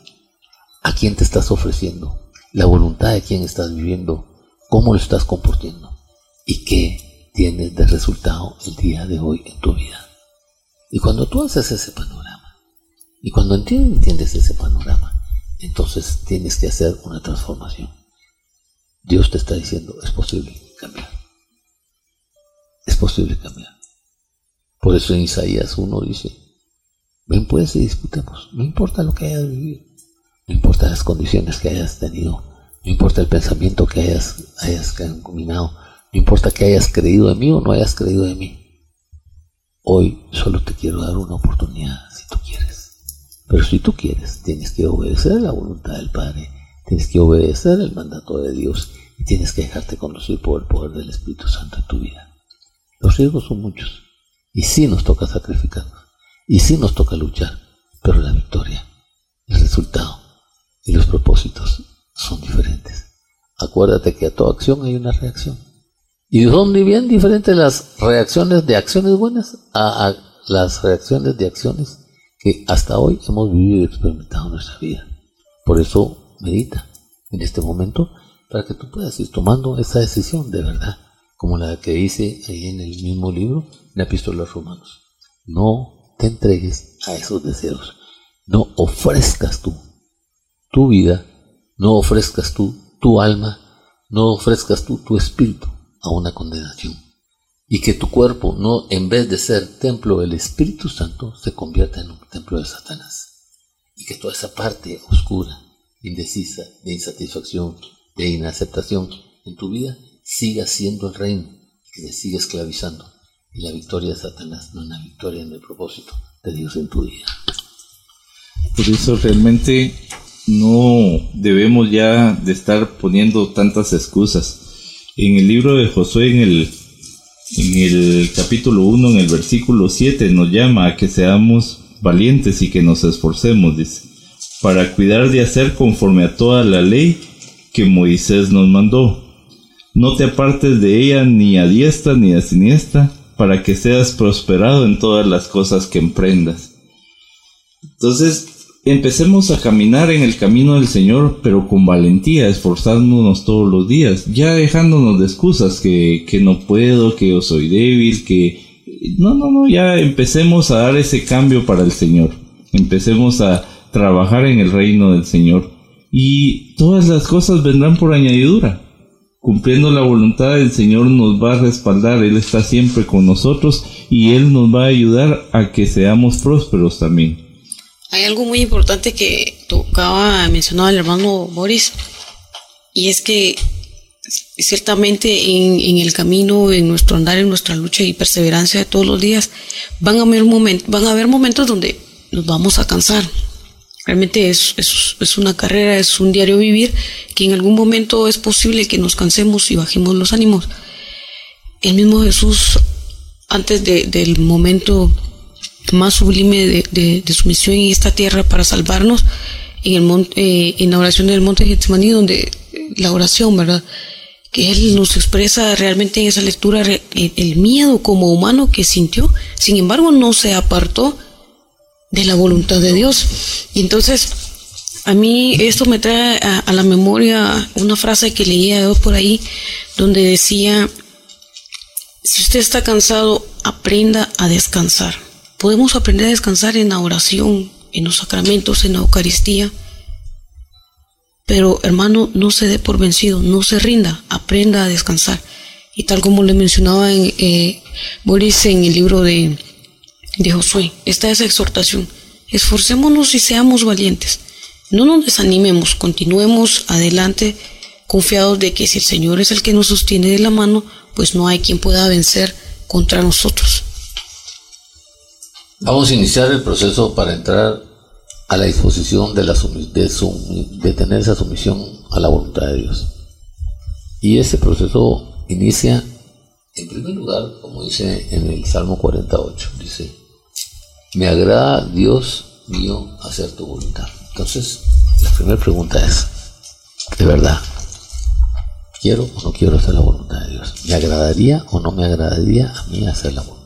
A quién te estás ofreciendo, la voluntad de quién estás viviendo, cómo lo estás comportando y qué tienes de resultado el día de hoy en tu vida. Y cuando tú haces ese panorama, y cuando entiendes ese panorama, entonces tienes que hacer una transformación. Dios te está diciendo, es posible cambiar. Es posible cambiar. Por eso en Isaías 1 dice, ven pues y disputemos. No importa lo que hayas vivido, no importa las condiciones que hayas tenido, no importa el pensamiento que hayas, hayas combinado, no importa que hayas creído en mí o no hayas creído en mí. Hoy solo te quiero dar una oportunidad si tú quieres. Pero si tú quieres, tienes que obedecer la voluntad del Padre, tienes que obedecer el mandato de Dios y tienes que dejarte conducir por el poder del Espíritu Santo en tu vida. Los riesgos son muchos y sí nos toca sacrificarnos y sí nos toca luchar, pero la victoria, el resultado y los propósitos son diferentes. Acuérdate que a toda acción hay una reacción. Y son bien diferentes las reacciones de acciones buenas a, las reacciones de acciones que hasta hoy hemos vivido y experimentado en nuestra vida. Por eso medita en este momento para que tú puedas ir tomando esa decisión de verdad, como la que dice ahí en el mismo libro, en la epístola a los romanos. No te entregues a esos deseos, no ofrezcas tú tu vida, no ofrezcas tú tu alma, no ofrezcas tú tu espíritu a una condenación. y que tu cuerpo no, en vez de ser templo del Espíritu Santo, se convierta en un templo de Satanás. Y que toda esa parte oscura, indecisa, de insatisfacción, de inaceptación en tu vida, siga siendo el reino y que te siga esclavizando. Y la victoria de Satanás no es una victoria en el propósito de Dios en tu vida. Por eso realmente no debemos ya de estar poniendo tantas excusas. En el libro de Josué, en el en el capítulo 1, en el versículo 7, nos llama a que seamos valientes y que nos esforcemos, dice, para cuidar de hacer conforme a toda la ley que Moisés nos mandó. No te apartes de ella ni a diestra ni a siniestra, para que seas prosperado en todas las cosas que emprendas. Entonces, empecemos a caminar en el camino del Señor, pero con valentía, esforzándonos todos los días, ya dejándonos de excusas que, que no puedo, que yo soy débil, que... No, no, no, ya empecemos a dar ese cambio para el Señor. Empecemos a trabajar en el reino del Señor. Y todas las cosas vendrán por añadidura. Cumpliendo la voluntad del Señor nos va a respaldar, Él está siempre con nosotros y Él nos va a ayudar a que seamos prósperos también. Hay algo muy importante que tocaba, mencionaba el hermano Boris, y es que ciertamente en, el camino, en nuestro andar, en nuestra lucha y perseverancia de todos los días, van a haber, van a momentos donde nos vamos a cansar. Realmente es, es, una carrera, es un diario vivir, que en algún momento es posible que nos cansemos y bajemos los ánimos. El mismo Jesús, antes del momento más sublime de, su misión en esta tierra para salvarnos en, el monte, eh, en la oración del monte Getsemaní, donde la oración, ¿verdad? Que Él nos expresa realmente en esa lectura el, miedo como humano que sintió, sin embargo no se apartó de la voluntad de Dios. Y entonces, a mí esto me trae a, a la memoria una frase que leía por ahí, donde decía, si usted está cansado, aprenda a descansar. Podemos aprender a descansar en la oración, en los sacramentos, en la Eucaristía. Pero hermano, no se dé por vencido, no se rinda, aprenda a descansar. Y tal como le mencionaba en, eh, Boris en el libro de, de Josué, está esa exhortación. Esforcémonos y seamos valientes. No nos desanimemos, continuemos adelante confiados de que si el Señor es el que nos sostiene de la mano, pues no hay quien pueda vencer contra nosotros. Vamos a iniciar el proceso para entrar a la disposición de, la de, tener esa sumisión a la voluntad de Dios. Y ese proceso inicia, en primer lugar, como dice en el Salmo 48, dice, me agrada Dios mío hacer tu voluntad. Entonces, la primera pregunta es, ¿de verdad? ¿Quiero o no quiero hacer la voluntad de Dios? ¿Me agradaría o no me agradaría a mí hacer la voluntad?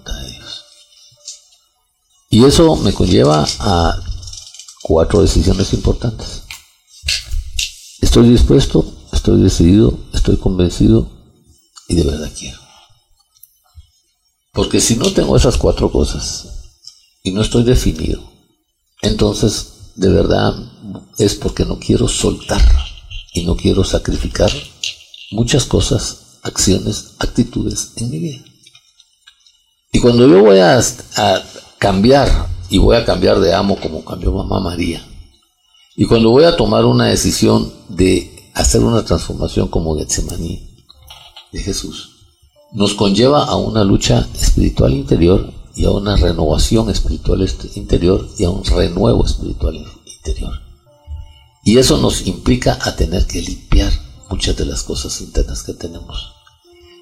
Y eso me conlleva a cuatro decisiones importantes. Estoy dispuesto, estoy decidido, estoy convencido y de verdad quiero. Porque si no tengo esas cuatro cosas y no estoy definido, entonces de verdad es porque no quiero soltar y no quiero sacrificar muchas cosas, acciones, actitudes en mi vida. Y cuando yo voy a, a cambiar, y voy a cambiar de amo como cambió mamá María. Y cuando voy a tomar una decisión de hacer una transformación como Getsemaní de Jesús, nos conlleva a una lucha espiritual interior y a una renovación espiritual interior y a un renuevo espiritual interior. Y eso nos implica a tener que limpiar muchas de las cosas internas que tenemos.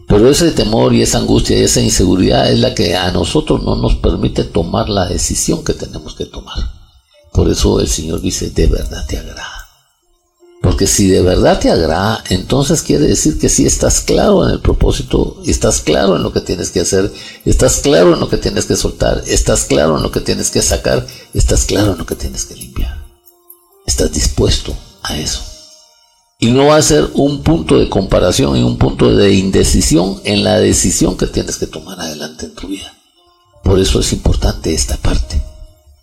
Pero ese temor y esa angustia y esa inseguridad es la que a nosotros no nos permite tomar la decisión que tenemos que tomar. Por eso el Señor dice, de verdad te agrada. Porque si de verdad te agrada, entonces quiere decir que sí estás claro en el propósito, estás claro en lo que tienes que hacer, estás claro en lo que tienes que soltar, estás claro en lo que tienes que sacar, estás claro en lo que tienes que limpiar. Estás dispuesto a eso y no va a ser un punto de comparación y un punto de indecisión en la decisión que tienes que tomar adelante en tu vida. Por eso es importante esta parte.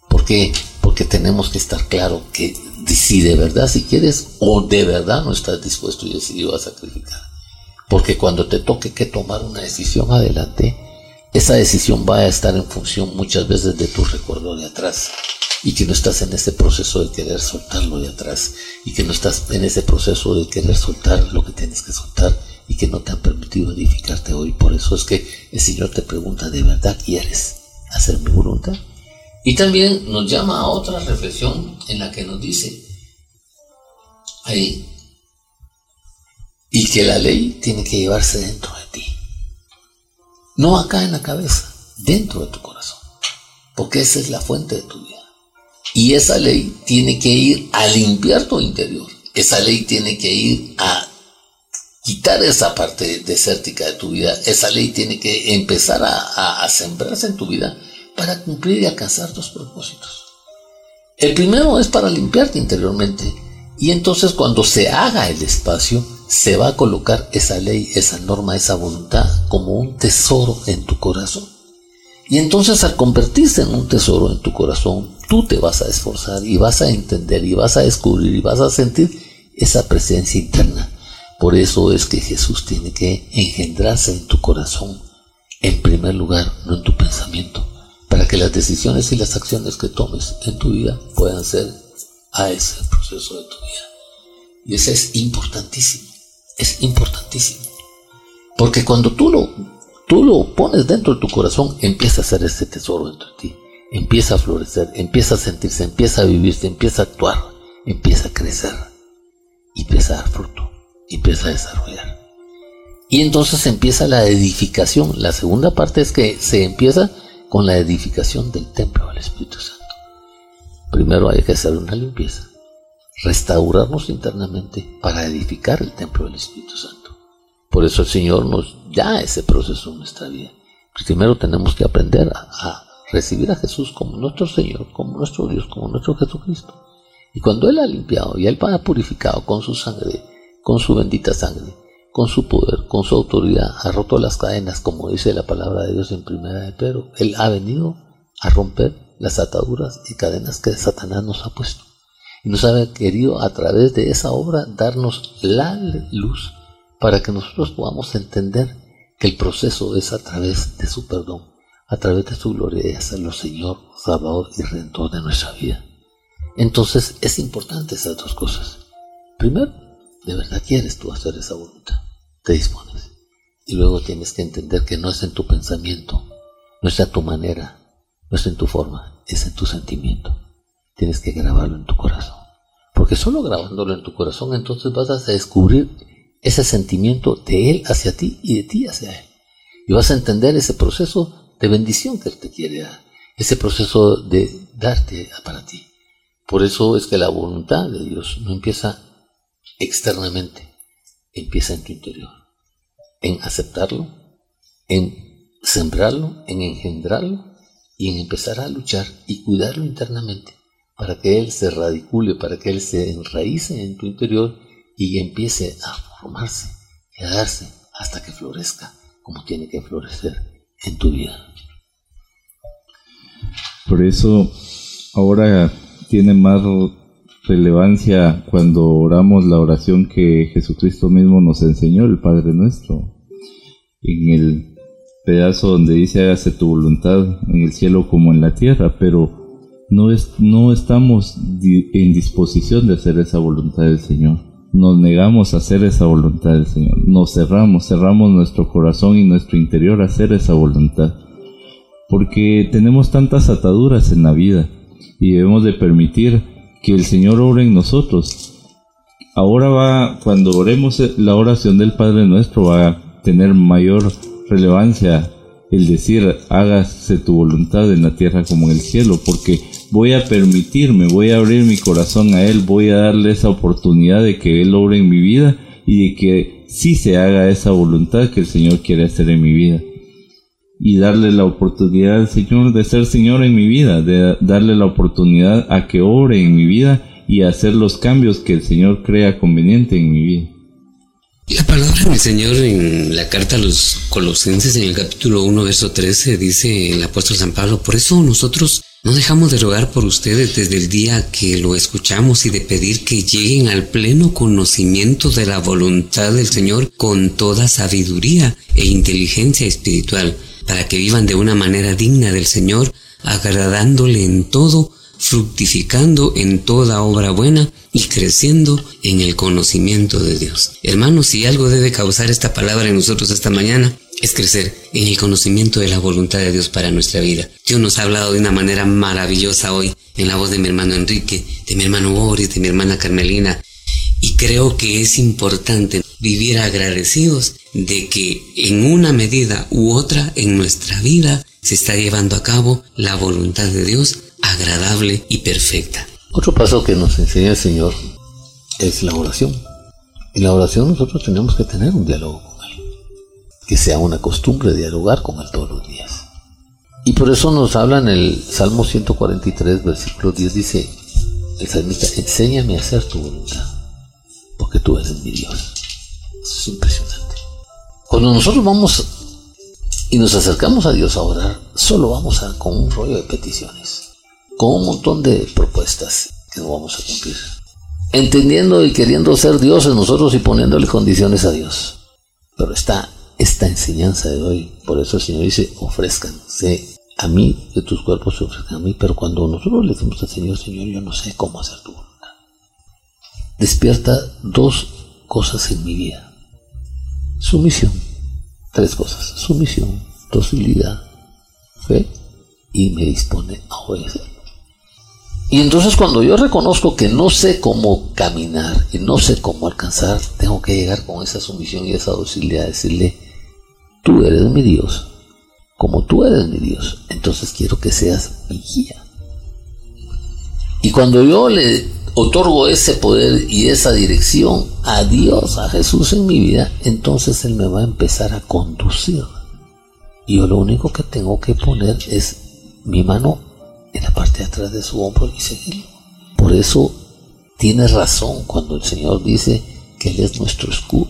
¿Por qué? Porque tenemos que estar claro que si de verdad si quieres o de verdad no estás dispuesto y decidido a sacrificar. Porque cuando te toque que tomar una decisión adelante, esa decisión va a estar en función muchas veces de tu recuerdo de atrás y que no estás en ese proceso de querer soltarlo de atrás y que no estás en ese proceso de querer soltar lo que tienes que soltar y que no te han permitido edificarte hoy. Por eso es que el Señor te pregunta, ¿de verdad quieres hacer mi voluntad? Y también nos llama a otra reflexión en la que nos dice, ahí, y que la ley tiene que llevarse dentro de ti. No acá en la cabeza, dentro de tu corazón. Porque esa es la fuente de tu vida. Y esa ley tiene que ir a limpiar tu interior. Esa ley tiene que ir a quitar esa parte desértica de tu vida. Esa ley tiene que empezar a, sembrarse en tu vida para cumplir y alcanzar tus propósitos. El primero es para limpiarte interiormente. Y entonces cuando se haga el espacio, se va a colocar esa ley, esa norma, esa voluntad como un tesoro en tu corazón. Y entonces al convertirse en un tesoro en tu corazón, tú te vas a esforzar y vas a entender y vas a descubrir y vas a sentir esa presencia interna. Por eso es que Jesús tiene que engendrarse en tu corazón, en primer lugar, no en tu pensamiento, para que las decisiones y las acciones que tomes en tu vida puedan ser a ese proceso de tu vida. Y eso es importantísimo es importantísimo. Porque cuando tú lo, tú lo pones dentro de tu corazón, empieza a ser ese tesoro dentro de ti. Empieza a florecer, empieza a sentirse, empieza a vivirse, empieza a actuar, empieza a crecer, y empieza a dar fruto, empieza a desarrollar. Y entonces empieza la edificación. La segunda parte es que se empieza con la edificación del templo del Espíritu Santo. Primero hay que hacer una limpieza restaurarnos internamente para edificar el templo del Espíritu Santo. Por eso el Señor nos da ese proceso en nuestra vida. Primero tenemos que aprender a, recibir a Jesús como nuestro Señor, como nuestro Dios, como nuestro Jesucristo. Y cuando Él ha limpiado y Él ha purificado con su sangre, con su bendita sangre, con su poder, con su autoridad, ha roto las cadenas, como dice la palabra de Dios en primera de Pedro. Él ha venido a romper las ataduras y cadenas que Satanás nos ha puesto y nos ha querido a través de esa obra darnos la luz para que nosotros podamos entender que el proceso es a través de su perdón, a través de su gloria de hacerlo Señor, Salvador y Redentor de nuestra vida. Entonces es importante esas dos cosas. Primero, de verdad quieres tú hacer esa voluntad, te dispones. Y luego tienes que entender que no es en tu pensamiento, no es a tu manera, no es en tu forma, es en tu sentimiento tienes que grabarlo en tu corazón. Porque solo grabándolo en tu corazón entonces vas a descubrir ese sentimiento de Él hacia ti y de ti hacia Él. Y vas a entender ese proceso de bendición que Él te quiere dar, ese proceso de darte para ti. Por eso es que la voluntad de Dios no empieza externamente, empieza en tu interior, en aceptarlo, en sembrarlo, en engendrarlo y en empezar a luchar y cuidarlo internamente para que Él se radicule, para que Él se enraíce en tu interior y empiece a formarse y a darse hasta que florezca como tiene que florecer en tu vida. Por eso ahora tiene más relevancia cuando oramos la oración que Jesucristo mismo nos enseñó, el Padre nuestro, en el pedazo donde dice hágase tu voluntad en el cielo como en la tierra, pero no, es, no estamos en disposición de hacer esa voluntad del Señor. Nos negamos a hacer esa voluntad del Señor. Nos cerramos, cerramos nuestro corazón y nuestro interior a hacer esa voluntad. Porque tenemos tantas ataduras en la vida y debemos de permitir que el Señor obre en nosotros. Ahora va, cuando oremos la oración del Padre nuestro va a tener mayor relevancia el decir hágase tu voluntad en la tierra como en el cielo, porque voy a permitirme, voy a abrir mi corazón a Él, voy a darle esa oportunidad de que Él obre en mi vida y de que sí se haga esa voluntad que el Señor quiere hacer en mi vida. Y darle la oportunidad al Señor de ser Señor en mi vida, de darle la oportunidad a que obre en mi vida y hacer los cambios que el Señor crea conveniente en mi vida. La palabra del Señor en la carta a los Colosenses en el capítulo 1, verso 13 dice el apóstol San Pablo, por eso nosotros no dejamos de rogar por ustedes desde el día que lo escuchamos y de pedir que lleguen al pleno conocimiento de la voluntad del Señor con toda sabiduría e inteligencia espiritual, para que vivan de una manera digna del Señor, agradándole en todo, fructificando en toda obra buena y creciendo en el conocimiento de Dios. Hermanos, si algo debe causar esta palabra en nosotros esta mañana, es crecer en el conocimiento de la voluntad de Dios para nuestra vida. Dios nos ha hablado de una manera maravillosa hoy en la voz de mi hermano Enrique, de mi hermano Boris, de mi hermana Carmelina. Y creo que es importante vivir agradecidos de que en una medida u otra en nuestra vida se está llevando a cabo la voluntad de Dios agradable y perfecta. Otro paso que nos enseña el Señor es la oración. En la oración nosotros tenemos que tener un diálogo que sea una costumbre dialogar con Él todos los días. Y por eso nos habla en el Salmo 143, versículo 10, dice el salmista, enséñame a hacer tu voluntad, porque tú eres mi Dios. Eso es impresionante. Cuando nosotros vamos y nos acercamos a Dios a orar, solo vamos a, con un rollo de peticiones, con un montón de propuestas que no vamos a cumplir. Entendiendo y queriendo ser dioses nosotros y poniéndole condiciones a Dios. Pero está esta enseñanza de hoy. Por eso el Señor dice, ofrezcanse a mí, que tus cuerpos se ofrezcan a mí. Pero cuando nosotros le decimos al Señor, Señor, yo no sé cómo hacer tu voluntad. Despierta dos cosas en mi vida. Sumisión. Tres cosas. Sumisión, docilidad, fe y me dispone a obedecer. Y entonces cuando yo reconozco que no sé cómo caminar y no sé cómo alcanzar, tengo que llegar con esa sumisión y esa docilidad, decirle, tú eres mi Dios, como tú eres mi Dios, entonces quiero que seas mi guía. Y cuando yo le otorgo ese poder y esa dirección a Dios, a Jesús en mi vida, entonces Él me va a empezar a conducir. Y yo lo único que tengo que poner es mi mano en la parte de atrás de su hombro y seguirlo. Por eso tiene razón cuando el Señor dice que Él es nuestro escudo.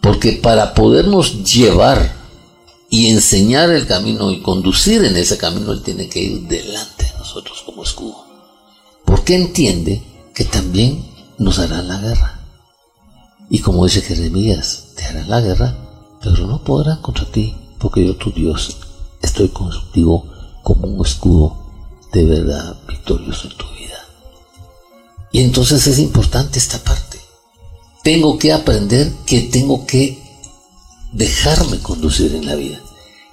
Porque para podernos llevar y enseñar el camino y conducir en ese camino, Él tiene que ir delante de nosotros como escudo. Porque entiende que también nos harán la guerra. Y como dice Jeremías, te harán la guerra, pero no podrán contra ti, porque yo tu Dios estoy contigo como un escudo de verdad victorioso en tu vida. Y entonces es importante esta parte tengo que aprender que tengo que dejarme conducir en la vida,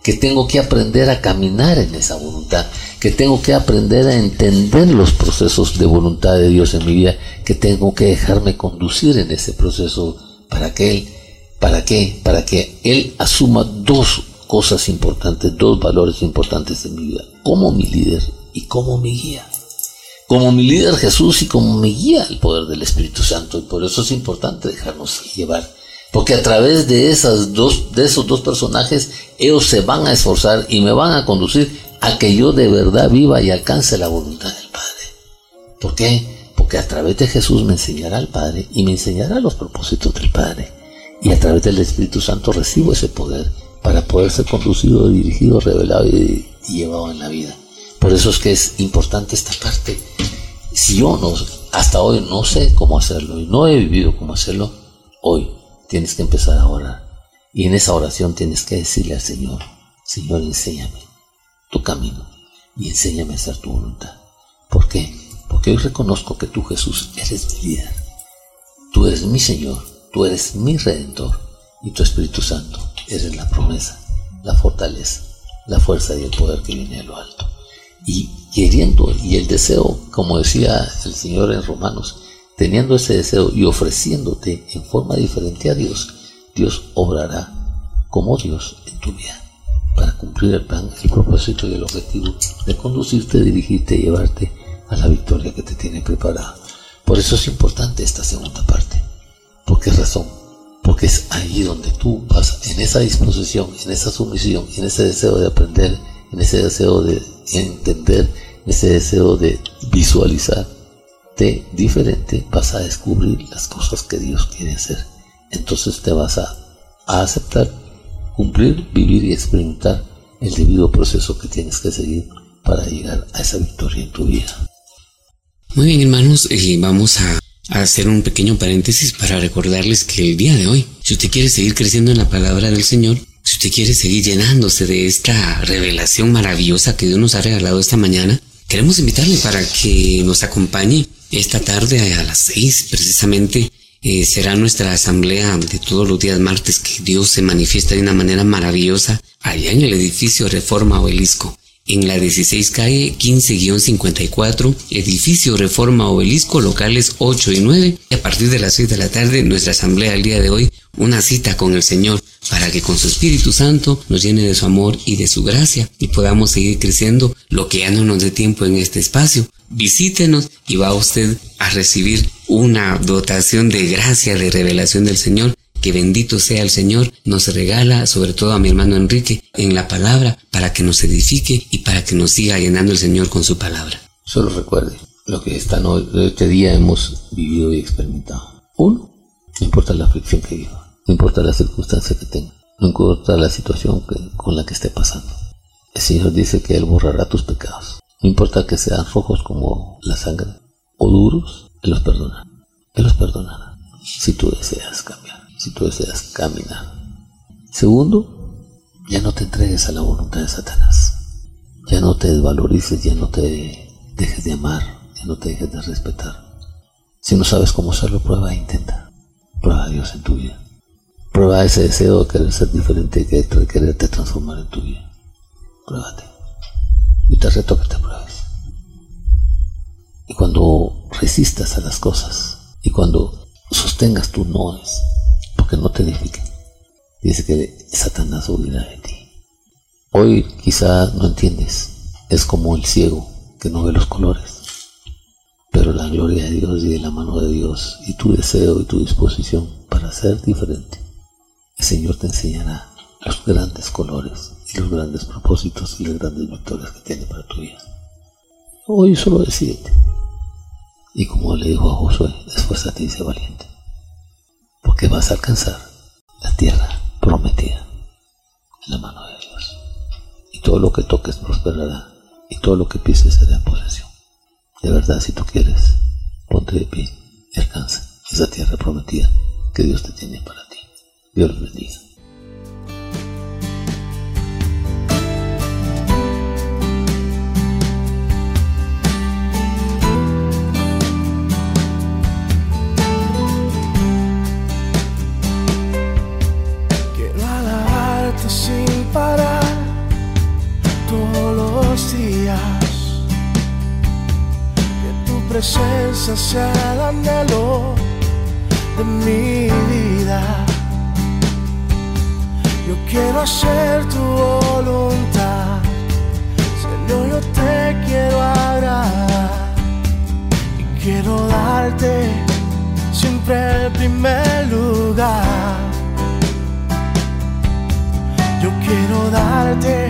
que tengo que aprender a caminar en esa voluntad, que tengo que aprender a entender los procesos de voluntad de Dios en mi vida, que tengo que dejarme conducir en ese proceso para que Él, para para que Él asuma dos cosas importantes, dos valores importantes en mi vida, como mi líder y como mi guía como mi líder Jesús y como mi guía el poder del Espíritu Santo. Y por eso es importante dejarnos llevar. Porque a través de, esas dos, de esos dos personajes, ellos se van a esforzar y me van a conducir a que yo de verdad viva y alcance la voluntad del Padre. ¿Por qué? Porque a través de Jesús me enseñará al Padre y me enseñará los propósitos del Padre. Y a través del Espíritu Santo recibo ese poder para poder ser conducido, dirigido, revelado y llevado en la vida. Por eso es que es importante esta parte. Si yo no, hasta hoy no sé cómo hacerlo y no he vivido cómo hacerlo, hoy tienes que empezar a orar. Y en esa oración tienes que decirle al Señor, Señor, enséñame tu camino y enséñame a hacer tu voluntad. ¿Por qué? Porque hoy reconozco que tú, Jesús, eres mi líder. Tú eres mi Señor, tú eres mi Redentor y tu Espíritu Santo eres la promesa, la fortaleza, la fuerza y el poder que viene de lo alto y queriendo y el deseo, como decía el Señor en Romanos, teniendo ese deseo y ofreciéndote en forma diferente a Dios, Dios obrará como Dios en tu vida para cumplir el plan, el propósito y el objetivo de conducirte, dirigirte y llevarte a la victoria que te tiene preparada. Por eso es importante esta segunda parte. ¿Por qué razón? Porque es ahí donde tú vas, en esa disposición, en esa sumisión, en ese deseo de aprender, en ese deseo de entender, ese deseo de visualizar de diferente, vas a descubrir las cosas que Dios quiere hacer. Entonces te vas a, aceptar, cumplir, vivir y experimentar el debido proceso que tienes que seguir para llegar a esa victoria en tu vida. Muy bien hermanos, y vamos a, a hacer un pequeño paréntesis para recordarles que el día de hoy, si usted quiere seguir creciendo en la palabra del Señor, usted quiere seguir llenándose de esta revelación maravillosa que Dios nos ha regalado esta mañana, queremos invitarle para que nos acompañe esta tarde a las seis, precisamente. Eh, será nuestra asamblea de todos los días martes que Dios se manifiesta de una manera maravillosa allá en el edificio Reforma Obelisco en la 16 calle 15-54, edificio Reforma Obelisco, locales 8 y 9. Y a partir de las 6 de la tarde, nuestra asamblea el día de hoy, una cita con el Señor para que con su Espíritu Santo nos llene de su amor y de su gracia y podamos seguir creciendo lo que ya no nos dé tiempo en este espacio. Visítenos y va usted a recibir una dotación de gracia, de revelación del Señor que bendito sea el Señor, nos regala, sobre todo a mi hermano Enrique, en la palabra, para que nos edifique y para que nos siga llenando el Señor con su palabra. Solo recuerde lo que esta este día hemos vivido y experimentado. Uno, no importa la aflicción que viva, no importa la circunstancia que tenga, no importa la situación con la que esté pasando. El Señor dice que Él borrará tus pecados. No importa que sean rojos como la sangre o duros, Él los perdonará. Él los perdonará si tú deseas cambiar si tú deseas caminar. Segundo, ya no te entregues a la voluntad de Satanás. Ya no te desvalorices, ya no te dejes de amar, ya no te dejes de respetar. Si no sabes cómo hacerlo, prueba e intenta. Prueba a Dios en tu vida. Prueba ese deseo de querer ser diferente, de quererte transformar en tu vida. Pruébate. Y te reto que te pruebes. Y cuando resistas a las cosas, y cuando sostengas tu noes, que no te edifiquen. Dice que Satanás huirá de ti. Hoy quizá no entiendes. Es como el ciego que no ve los colores. Pero la gloria de Dios y de la mano de Dios y tu deseo y tu disposición para ser diferente, el Señor te enseñará los grandes colores y los grandes propósitos y las grandes victorias que tiene para tu vida. Hoy solo decídete. Y como le dijo a Josué, esfuérzate y sé valiente porque vas a alcanzar la tierra prometida en la mano de Dios. Y todo lo que toques prosperará y todo lo que pises será en posesión. De verdad, si tú quieres, ponte de pie y alcanza esa tierra prometida que Dios te tiene para ti. Dios los bendiga. presencia sea el anhelo de mi vida. Yo quiero hacer tu voluntad, Señor, yo te quiero agradar y quiero darte siempre el primer lugar. Yo quiero darte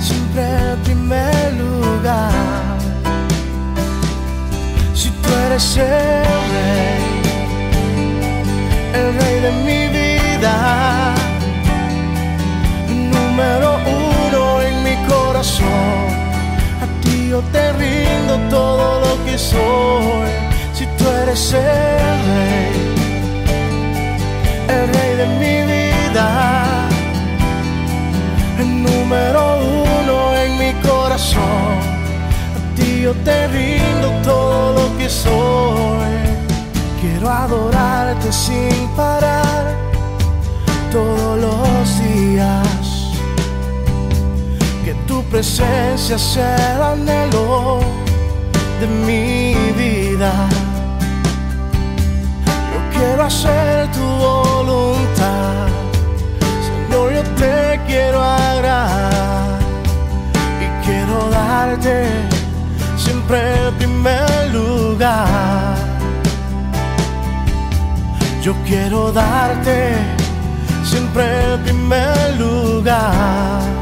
siempre el primer lugar. Eres el rey, el rey de mi vida, te rindo todo lo que soy, si tú eres el rey, el rey de mi vida, el número uno en mi corazón yo te rindo todo lo que soy. Quiero adorarte sin parar todos los días. Presencia sea el anhelo de mi vida. Yo quiero hacer tu voluntad. Señor, yo te quiero agradar y quiero darte siempre el primer lugar. Yo quiero darte siempre el primer lugar.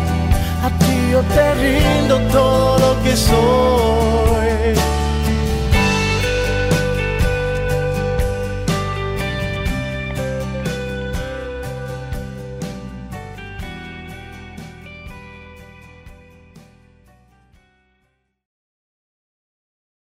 yo te rindo todo lo que soy.